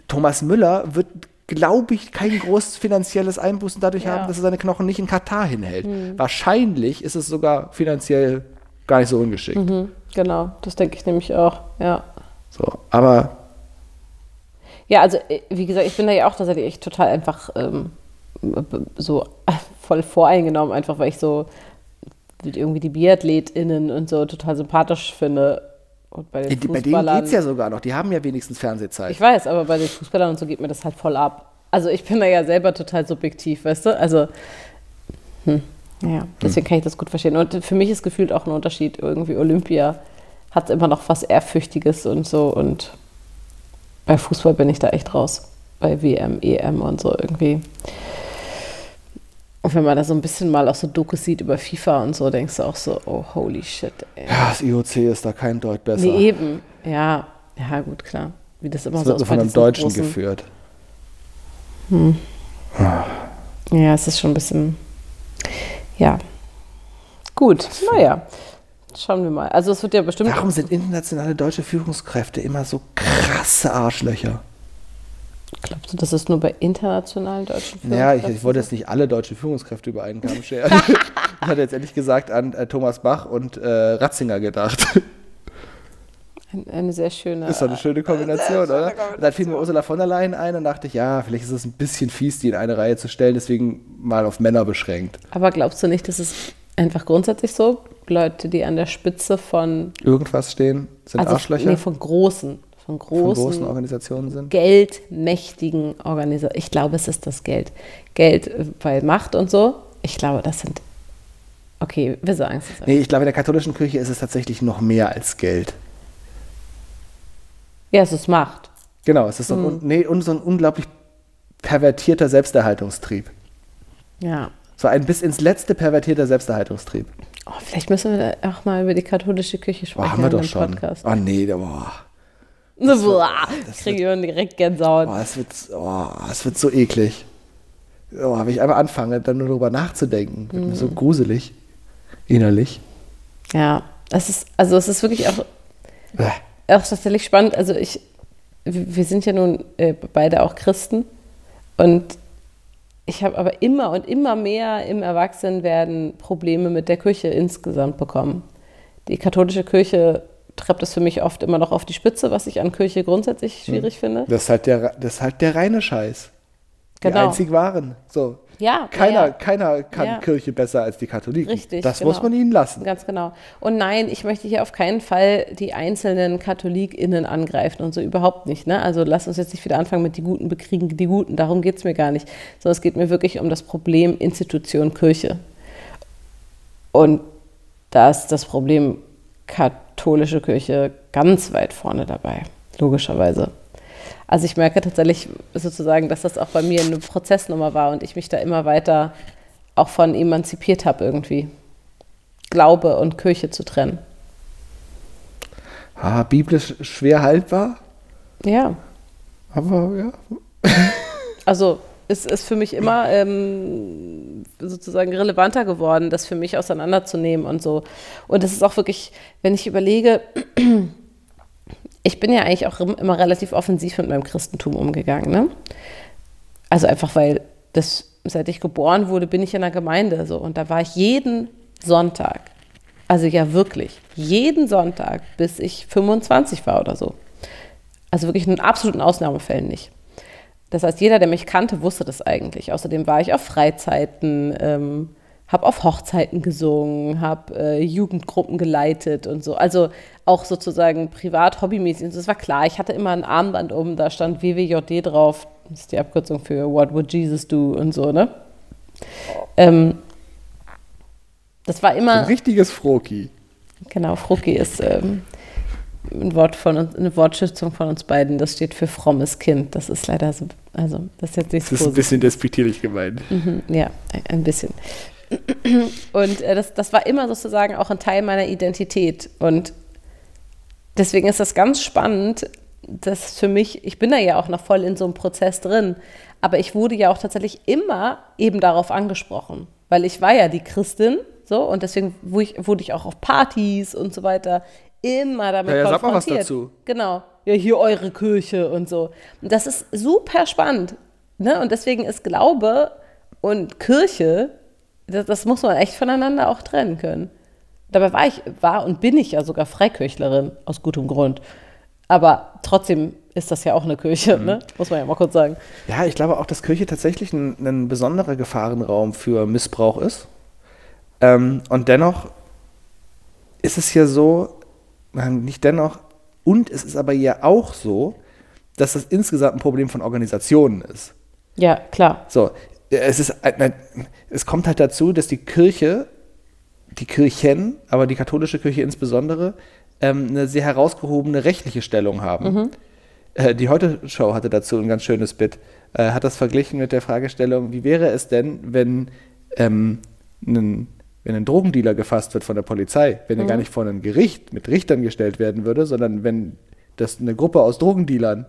Thomas Müller wird, glaube ich, kein großes finanzielles Einbußen dadurch Ja. haben, dass er seine Knochen nicht in Katar hinhält. Wahrscheinlich ist es sogar finanziell gar nicht so ungeschickt. Mhm, genau, das denke ich nämlich auch. Ja. So, aber Ja, also äh, wie gesagt, ich bin da ja auch tatsächlich echt total einfach ähm, so voll voreingenommen, einfach weil ich so irgendwie die BiathletInnen und so total sympathisch finde. Und bei den äh, bei denen geht es ja sogar noch. Die haben ja wenigstens Fernsehzeit. Ich weiß, aber bei den Fußballern und so geht mir das halt voll ab. Also ich bin da ja selber total subjektiv, weißt du? Also, hm, ja, deswegen kann ich das gut verstehen. Und für mich ist gefühlt auch ein Unterschied. Irgendwie Olympia hat immer noch was Ehrfürchtiges und so. Und bei Fußball bin ich da echt raus. Bei WM, EM und so irgendwie. Und wenn man da so ein bisschen mal auch so Dokus sieht über FIFA und so, denkst du auch so, oh, holy shit, ey. Ja, das IOC ist da kein Deut besser. Nee, eben. Ja, ja, gut, klar. Wie das immer das so wird von einem Deutschen großen- geführt. Ja, es ist schon ein bisschen. Ja. Gut, naja. Schauen wir mal. Also es wird ja bestimmt. Warum sind internationale deutsche Führungskräfte immer so krasse Arschlöcher? Glaubst du, das ist nur bei internationalen deutschen Ja, ich, Führungskräften ich wollte jetzt nicht alle deutschen Führungskräfte über einen Kamm scheren. ich hatte jetzt ehrlich gesagt an äh, Thomas Bach und äh, Ratzinger gedacht. Ein- Eine sehr schöne. ist doch eine schöne Kombination, oder? Und dann fiel mir Ursula von der Leyen ein und dachte ich, ja, vielleicht ist es ein bisschen fies, die in eine Reihe zu stellen, deswegen mal auf Männer beschränkt. Aber glaubst du nicht, dass es einfach grundsätzlich so Leute, die an der Spitze von. Irgendwas stehen, sind Also, Arschlöcher nee, von großen. Von von großen, großen Organisationen sind. geldmächtigen Organisationen. Ich glaube, es ist das Geld. Geld äh, bei Macht und so. Ich glaube, das sind. Okay, wir sagen es. Nee, ich glaube, in der katholischen Kirche ist es tatsächlich noch mehr als Geld. Ja, es ist Macht. Genau, es ist so ein, Hm. nee, und so ein unglaublich pervertierter Selbsterhaltungstrieb. Ja. So ein bis ins letzte pervertierter Selbsterhaltungstrieb. Oh, vielleicht müssen wir auch mal über die katholische Kirche Boah, sprechen haben wir doch schon. Podcast. Oh nee, da- boah. Boah, das kriege ich immer direkt Gänsehaut. Boah, es wird, oh, es wird so eklig. Oh, wenn ich einmal anfange, dann nur darüber nachzudenken, wird mir Mhm. so gruselig. Innerlich. Ja, es ist, also es ist wirklich auch, auch tatsächlich spannend. Also ich, wir wir sind ja nun äh, beide auch Christen und ich habe aber immer und immer mehr im Erwachsenwerden Probleme mit der Kirche insgesamt bekommen. Die katholische Kirche treibt es für mich oft immer noch auf die Spitze, was ich an Kirche grundsätzlich schwierig finde. Das ist halt der, das ist halt der reine Scheiß. Die Genau. einzig wahren. So. Ja, Keiner, ja, keiner kann Ja. Kirche besser als die Katholiken. Richtig, Das genau. muss man ihnen lassen. Ganz genau. Und nein, ich möchte hier auf keinen Fall die einzelnen KatholikInnen angreifen und so überhaupt nicht. Ne? Also lass uns jetzt nicht wieder anfangen mit die Guten bekriegen die Guten. Darum geht es mir gar nicht. Sondern es geht mir wirklich um das Problem Institution Kirche. Und da ist das Problem katholische Kirche ganz weit vorne dabei, logischerweise. Also ich merke tatsächlich sozusagen, dass das auch bei mir eine Prozessnummer war und ich mich da immer weiter auch von emanzipiert habe irgendwie. Glaube und Kirche zu trennen. Ah, biblisch schwer haltbar, Ja, aber ja. also es ist für mich immer ähm, sozusagen relevanter geworden, das für mich auseinanderzunehmen und so. Und es ist auch wirklich, wenn ich überlege, ich bin ja eigentlich auch immer relativ offensiv mit meinem Christentum umgegangen. Ne? Also einfach, weil das, seit ich geboren wurde, bin ich in der Gemeinde so. Und da war ich jeden Sonntag. Also ja, wirklich. Jeden Sonntag, bis ich 25 war oder so. Also wirklich in absoluten Ausnahmefällen nicht. Das heißt, jeder, der mich kannte, wusste das eigentlich. Außerdem war ich auf Freizeiten, ähm, habe auf Hochzeiten gesungen, habe äh, Jugendgruppen geleitet und so. Also auch sozusagen privat, hobbymäßig. Und das war klar, ich hatte immer ein Armband um, da stand WWJD drauf. Das ist die Abkürzung für What Would Jesus Do und so, ne? Ähm, das war immer. Ein richtiges Froki. Genau, Froki ist ähm, ein Wort von uns, eine Wortschätzung von uns beiden. Das steht für frommes Kind. Das ist leider so, also das ist jetzt nicht so. Das ist ein bisschen despektierlich gemeint. Mhm, ja, ein bisschen. Und äh, das, das war immer sozusagen auch ein Teil meiner Identität. Und deswegen ist das ganz spannend, dass für mich, ich bin da ja auch noch voll in so einem Prozess drin, aber ich wurde ja auch tatsächlich immer eben darauf angesprochen, weil ich war ja die Christin, so, und deswegen wurde ich, wurde ich auch auf Partys und so weiter immer damit ja, ja, konfrontiert. Sag mal was dazu. Genau. Ja, hier eure Kirche und so. Und das ist super spannend. Ne? Und deswegen ist Glaube und Kirche das, das, muss man echt voneinander auch trennen können. Dabei war ich, war und bin ich ja sogar Freikirchlerin, aus gutem Grund. Aber trotzdem ist das ja auch eine Kirche, mhm. ne? muss man ja mal kurz sagen. Ja, ich glaube auch, dass Kirche tatsächlich ein, ein besonderer Gefahrenraum für Missbrauch ist. Ähm, und dennoch ist es ja so, nicht dennoch, und es ist aber ja auch so, dass das insgesamt ein Problem von Organisationen ist. Ja, klar. So, es ist, es kommt halt dazu, dass die Kirche, die Kirchen, aber die katholische Kirche insbesondere, ähm, eine sehr herausgehobene rechtliche Stellung haben. Mhm. Äh, die Heute-Show hatte dazu ein ganz schönes Bit, äh, hat das verglichen mit der Fragestellung, wie wäre es denn, wenn, ähm, ein, wenn ein Drogendealer gefasst wird von der Polizei, wenn mhm. er gar nicht vor ein Gericht mit Richtern gestellt werden würde, sondern wenn das eine Gruppe aus Drogendealern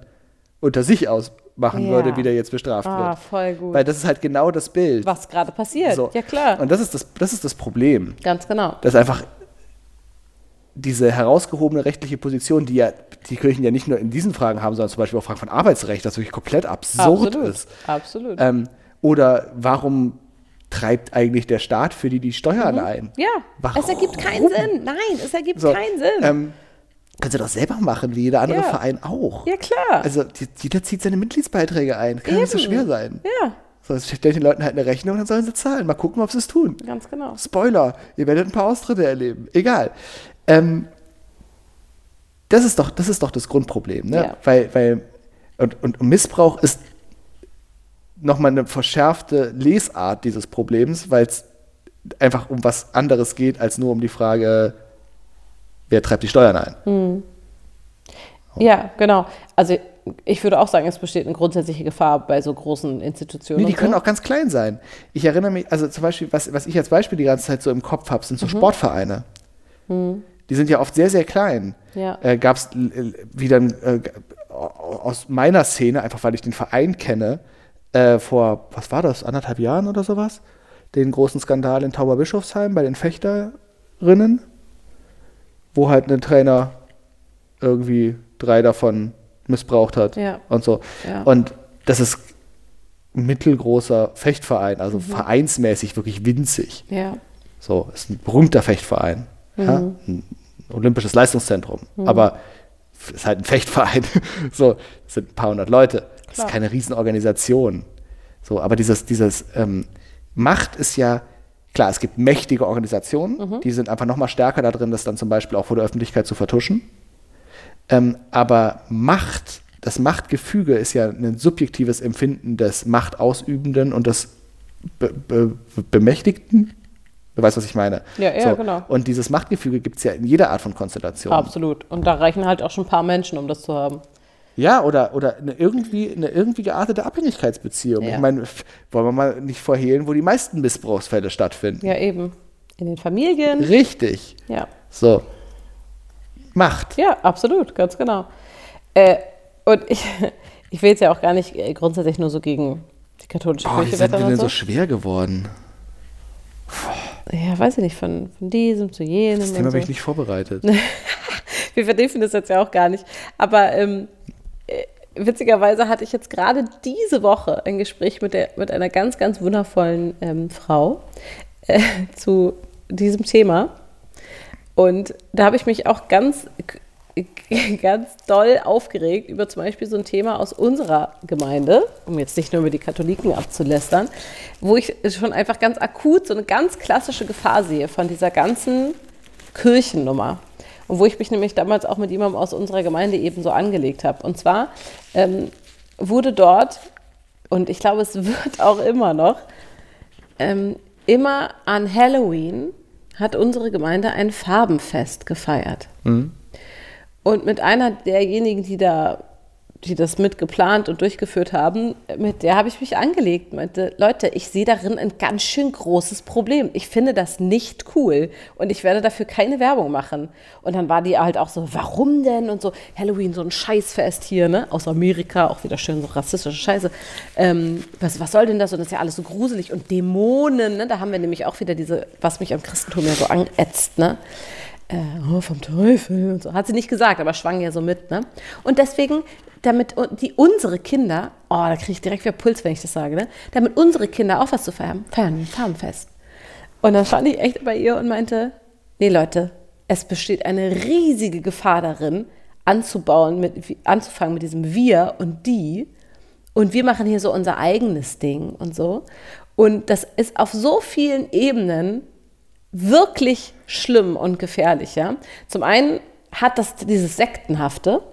unter sich aus machen ja. würde, wie der jetzt bestraft ah, wird. voll gut. Weil das ist halt genau das Bild. Was gerade passiert. So. Ja, klar. Und das ist das, das ist das Problem. Ganz genau. Dass einfach diese herausgehobene rechtliche Position, die ja die Kirchen ja nicht nur in diesen Fragen haben, sondern zum Beispiel auch Fragen von Arbeitsrecht, das wirklich komplett absurd Absolut. ist. Absolut. Ähm, oder warum treibt eigentlich der Staat für die die Steuern mhm. ein? Ja, warum? es ergibt keinen Sinn. Nein, es ergibt so, keinen Sinn. Ähm, Kannst du doch selber machen, wie jeder andere ja. Verein auch. Ja, klar. Also jeder zieht seine Mitgliedsbeiträge ein. Kann Eben. nicht so schwer sein. Ja. So, es stellt den Leuten halt eine Rechnung, dann sollen sie zahlen. Mal gucken, ob sie es tun. Ganz genau. Spoiler, ihr werdet ein paar Austritte erleben. Egal. Ähm, das, ist doch, das ist doch das Grundproblem. Ne? Ja. Weil, weil und, und Missbrauch ist nochmal eine verschärfte Lesart dieses Problems, weil es einfach um was anderes geht, als nur um die Frage, wer treibt die Steuern ein? Hm. Ja, genau. Also ich würde auch sagen, es besteht eine grundsätzliche Gefahr bei so großen Institutionen. Nee, die können so. auch ganz klein sein. Ich erinnere mich, also zum Beispiel, was, was ich als Beispiel die ganze Zeit so im Kopf habe, sind so mhm. Sportvereine. Mhm. Die sind ja oft sehr, sehr klein. Ja. Äh, Gab es wieder äh, aus meiner Szene, einfach weil ich den Verein kenne, äh, vor, was war das, anderthalb Jahren oder sowas, den großen Skandal in Tauberbischofsheim bei den Fechterinnen wo halt ein Trainer irgendwie drei davon missbraucht hat ja. und so. Ja. Und das ist ein mittelgroßer Fechtverein, also mhm. vereinsmäßig wirklich winzig. Ja. So, ist ein berühmter Fechtverein. Mhm. Ja? Ein olympisches Leistungszentrum. Mhm. Aber ist halt ein Fechtverein. so, sind ein paar hundert Leute. Das Klar. ist keine Riesenorganisation. So, aber dieses, dieses ähm, Macht ist ja Klar, es gibt mächtige Organisationen, mhm. die sind einfach noch mal stärker da drin, das dann zum Beispiel auch vor der Öffentlichkeit zu vertuschen. Ähm, aber Macht, das Machtgefüge ist ja ein subjektives Empfinden des Machtausübenden und des Be Be Bemächtigten. Du weißt, was ich meine. Ja, ja, so. genau. Und dieses Machtgefüge gibt es ja in jeder Art von Konstellation. Absolut. Und da reichen halt auch schon ein paar Menschen, um das zu haben. Ja, oder, oder eine, irgendwie, eine irgendwie geartete Abhängigkeitsbeziehung. Ja. Ich meine, wollen wir mal nicht verhehlen, wo die meisten Missbrauchsfälle stattfinden. Ja, eben. In den Familien. Richtig. Ja. So. Macht. Ja, absolut, ganz genau. Äh, und ich, ich will jetzt ja auch gar nicht äh, grundsätzlich nur so gegen die katholische oh, Kirche wettern. Wie sind denn so. so schwer geworden? Ja, weiß ich nicht, von, von diesem zu jenem. Das Thema so. bin ich nicht vorbereitet. Wir vertiefen das jetzt ja auch gar nicht. Aber ähm, äh, witzigerweise hatte ich jetzt gerade diese Woche ein Gespräch mit, der, mit einer ganz, ganz wundervollen ähm, Frau äh, zu diesem Thema. Und da habe ich mich auch ganz, ganz doll aufgeregt über zum Beispiel so ein Thema aus unserer Gemeinde, um jetzt nicht nur über die Katholiken abzulästern, wo ich schon einfach ganz akut so eine ganz klassische Gefahr sehe von dieser ganzen Kirchennummer. Und wo ich mich nämlich damals auch mit jemandem aus unserer Gemeinde eben so angelegt habe. Und zwar ähm, wurde dort, und ich glaube, es wird auch immer noch, ähm, immer an Halloween hat unsere Gemeinde ein Farbenfest gefeiert. Mhm. Und mit einer derjenigen, die da die das mitgeplant und durchgeführt haben, mit der habe ich mich angelegt. Meinte, Leute, ich sehe darin ein ganz schön großes Problem. Ich finde das nicht cool und ich werde dafür keine Werbung machen. Und dann war die halt auch so, warum denn? Und so, Halloween, so ein Scheißfest hier, ne? Aus Amerika, auch wieder schön so rassistische Scheiße. Ähm, was, was soll denn das? Und das ist ja alles so gruselig. Und Dämonen, ne? Da haben wir nämlich auch wieder diese, was mich am Christentum ja so anätzt, ne? Äh, oh, vom Teufel und so. Hat sie nicht gesagt, aber schwang ja so mit. Ne? Und deswegen damit die unsere Kinder, oh, da kriege ich direkt wieder Puls, wenn ich das sage, ne? damit unsere Kinder auch was zu feiern, feiern, Farbenfest. Und dann stand ich echt bei ihr und meinte, nee Leute, es besteht eine riesige Gefahr darin, anzubauen, mit, anzufangen mit diesem Wir und die. Und wir machen hier so unser eigenes Ding und so. Und das ist auf so vielen Ebenen wirklich schlimm und gefährlich. Ja? Zum einen hat das dieses Sektenhafte,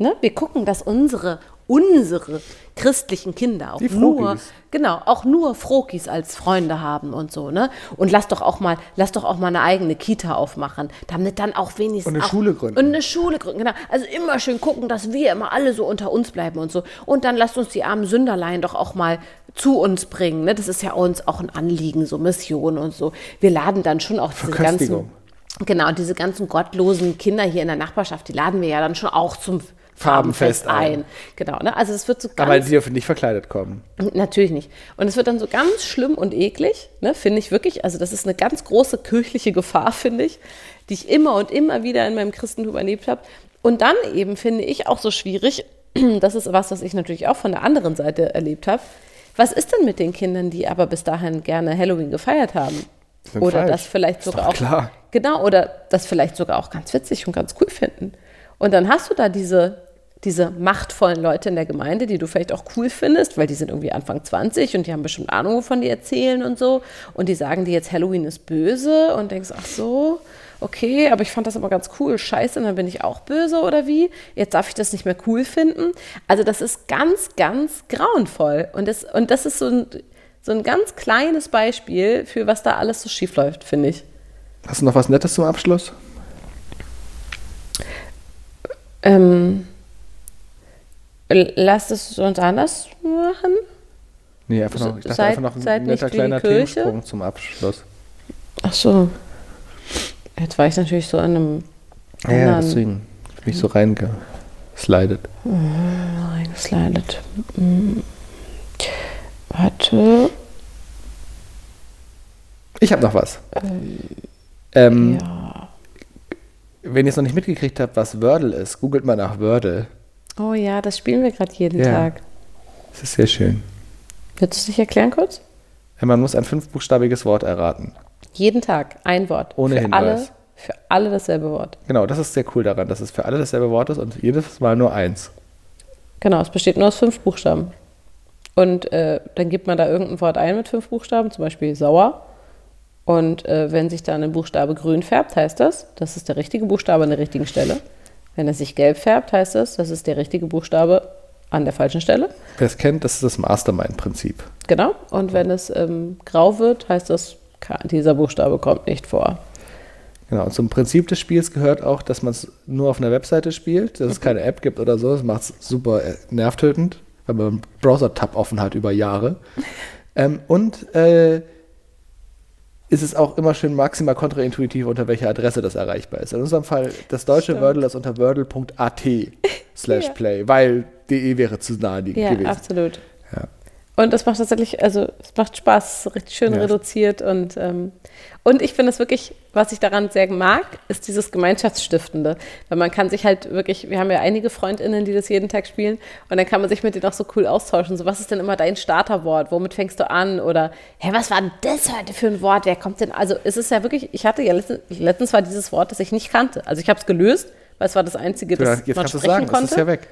Ne? Wir gucken, dass unsere, unsere christlichen Kinder auch nur, genau, auch nur Frokis als Freunde haben und so, ne? Und lass doch auch mal, lass doch auch mal eine eigene Kita aufmachen, damit dann auch wenigstens und eine auch, Schule gründen. Und eine Schule gründen, genau. Also immer schön gucken, dass wir immer alle so unter uns bleiben und so. Und dann lasst uns die armen Sünderlein doch auch mal zu uns bringen, ne? Das ist ja uns auch ein Anliegen, so Mission und so. Wir laden dann schon auch diese ganzen Genau, diese ganzen gottlosen Kinder hier in der Nachbarschaft, die laden wir ja dann schon auch zum Farbenfest ein. Genau, ne? Also es wird so ganz... Aber die dürfen nicht verkleidet kommen. Natürlich nicht. Und es wird dann so ganz schlimm und eklig, ne? finde ich wirklich. Also das ist eine ganz große kirchliche Gefahr, finde ich, die ich immer und immer wieder in meinem Christentum erlebt habe. Und dann eben finde ich auch so schwierig, das ist was, was ich natürlich auch von der anderen Seite erlebt habe. Was ist denn mit den Kindern, die aber bis dahin gerne Halloween gefeiert haben? Oder falsch. das vielleicht sogar auch. Klar. Genau, oder das vielleicht sogar auch ganz witzig und ganz cool finden. Und dann hast du da diese diese machtvollen Leute in der Gemeinde, die du vielleicht auch cool findest, weil die sind irgendwie Anfang 20 und die haben bestimmt Ahnung, wovon die erzählen und so. Und die sagen dir jetzt, Halloween ist böse und denkst, ach so, okay, aber ich fand das immer ganz cool. Scheiße, dann bin ich auch böse oder wie? Jetzt darf ich das nicht mehr cool finden. Also das ist ganz, ganz grauenvoll. Und das, und das ist so ein, so ein ganz kleines Beispiel für was da alles so schief läuft, finde ich. Hast du noch was Nettes zum Abschluss? Ähm, Lass es uns anders machen. Nee, einfach noch, ich dachte seid, einfach noch ein netter kleiner Themensprung zum Abschluss. Ach so. Jetzt war ich natürlich so in einem. Ja, ja deswegen bin ich so reingeslidet. Reingeslidet. Mhm. Warte. Ich habe noch was. Ähm, ähm, ja. Wenn ihr es noch nicht mitgekriegt habt, was Wordle ist, googelt mal nach Wordle. Oh ja, das spielen wir gerade jeden ja. Tag. Das ist sehr schön. Willst du es nicht erklären kurz? Man muss ein fünfbuchstabiges Wort erraten. Jeden Tag ein Wort. Ohne für Hinweis. Alle, für alle dasselbe Wort. Genau, das ist sehr cool daran, dass es für alle dasselbe Wort ist und jedes Mal nur eins. Genau, es besteht nur aus fünf Buchstaben. Und äh, dann gibt man da irgendein Wort ein mit fünf Buchstaben, zum Beispiel sauer. Und äh, wenn sich dann ein Buchstabe grün färbt, heißt das, das ist der richtige Buchstabe an der richtigen Stelle. Wenn es sich gelb färbt, heißt es, das ist der richtige Buchstabe an der falschen Stelle. Wer es kennt, das ist das Mastermind-Prinzip. Genau. Und wenn es ähm, grau wird, heißt das, dieser Buchstabe kommt nicht vor. Genau, und zum Prinzip des Spiels gehört auch, dass man es nur auf einer Webseite spielt, dass es mhm. keine App gibt oder so. Das macht es super äh, nervtötend, weil man einen Browser-Tab offen hat über Jahre. ähm, und äh, ist es auch immer schön maximal kontraintuitiv, unter welcher Adresse das erreichbar ist. In unserem Fall, das deutsche Stimmt. Wordle ist unter wordle.at slash play, weil de wäre zu naheliegend ja, gewesen. Absolut. Ja, Und das macht tatsächlich, also es macht Spaß, richtig schön ja. reduziert und, ähm, und ich finde es wirklich was ich daran sehr mag, ist dieses Gemeinschaftsstiftende. Weil man kann sich halt wirklich, wir haben ja einige FreundInnen, die das jeden Tag spielen, und dann kann man sich mit denen auch so cool austauschen. So, was ist denn immer dein Starterwort? Womit fängst du an? Oder, hä, was war denn das heute für ein Wort? Wer kommt denn? Also, es ist ja wirklich, ich hatte ja letztens, letztens war dieses Wort, das ich nicht kannte. Also, ich habe es gelöst, weil es war das einzige, das Jetzt man kannst du sprechen sagen, konnte. das ist ja weg.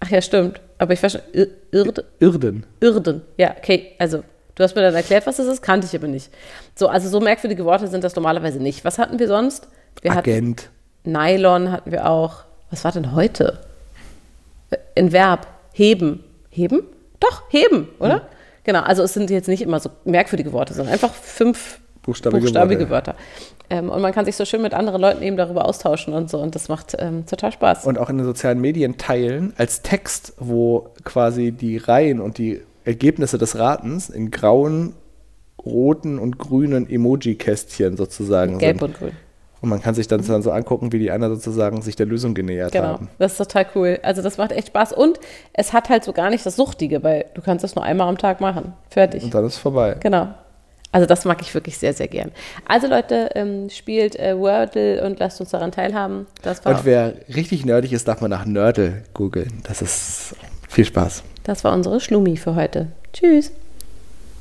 Ach ja, stimmt. Aber ich war schon, Ir Irde, Irden. Irden. Ja, okay. Also, du hast mir dann erklärt, was das ist, kannte ich aber nicht. So, also so merkwürdige Worte sind das normalerweise nicht. Was hatten wir sonst? Wir Agent. hatten Nylon hatten wir auch. Was war denn heute? Ein Verb. Heben. Heben? Doch, heben, oder? Genau, also es sind jetzt nicht immer so merkwürdige Worte, sondern einfach fünf Buchstabige buchstabige. Wörter. Ähm, und man kann sich so schön mit anderen Leuten eben darüber austauschen und so. Und das macht ähm, total Spaß. Und auch in den sozialen Medien teilen als Text, wo quasi die Reihen und die Ergebnisse des Ratens in grauen, roten und grünen Emoji-Kästchen sozusagen Gelb sind. und grün. Und man kann sich dann, dann so angucken, wie die anderen sozusagen sich der Lösung genähert Genau, haben. das ist total cool. Also das macht echt Spaß. Und es hat halt so gar nicht das Suchtige, weil du kannst das nur einmal am Tag machen. Fertig. Und dann ist es vorbei. Genau. Also das mag ich wirklich sehr, sehr gern. Also Leute, ähm, spielt äh, Wordle und lasst uns daran teilhaben. Und wer richtig nerdig ist, darf man nach Nördel googeln. Das ist viel Spaß. Das war unsere Schlumi für heute. Tschüss.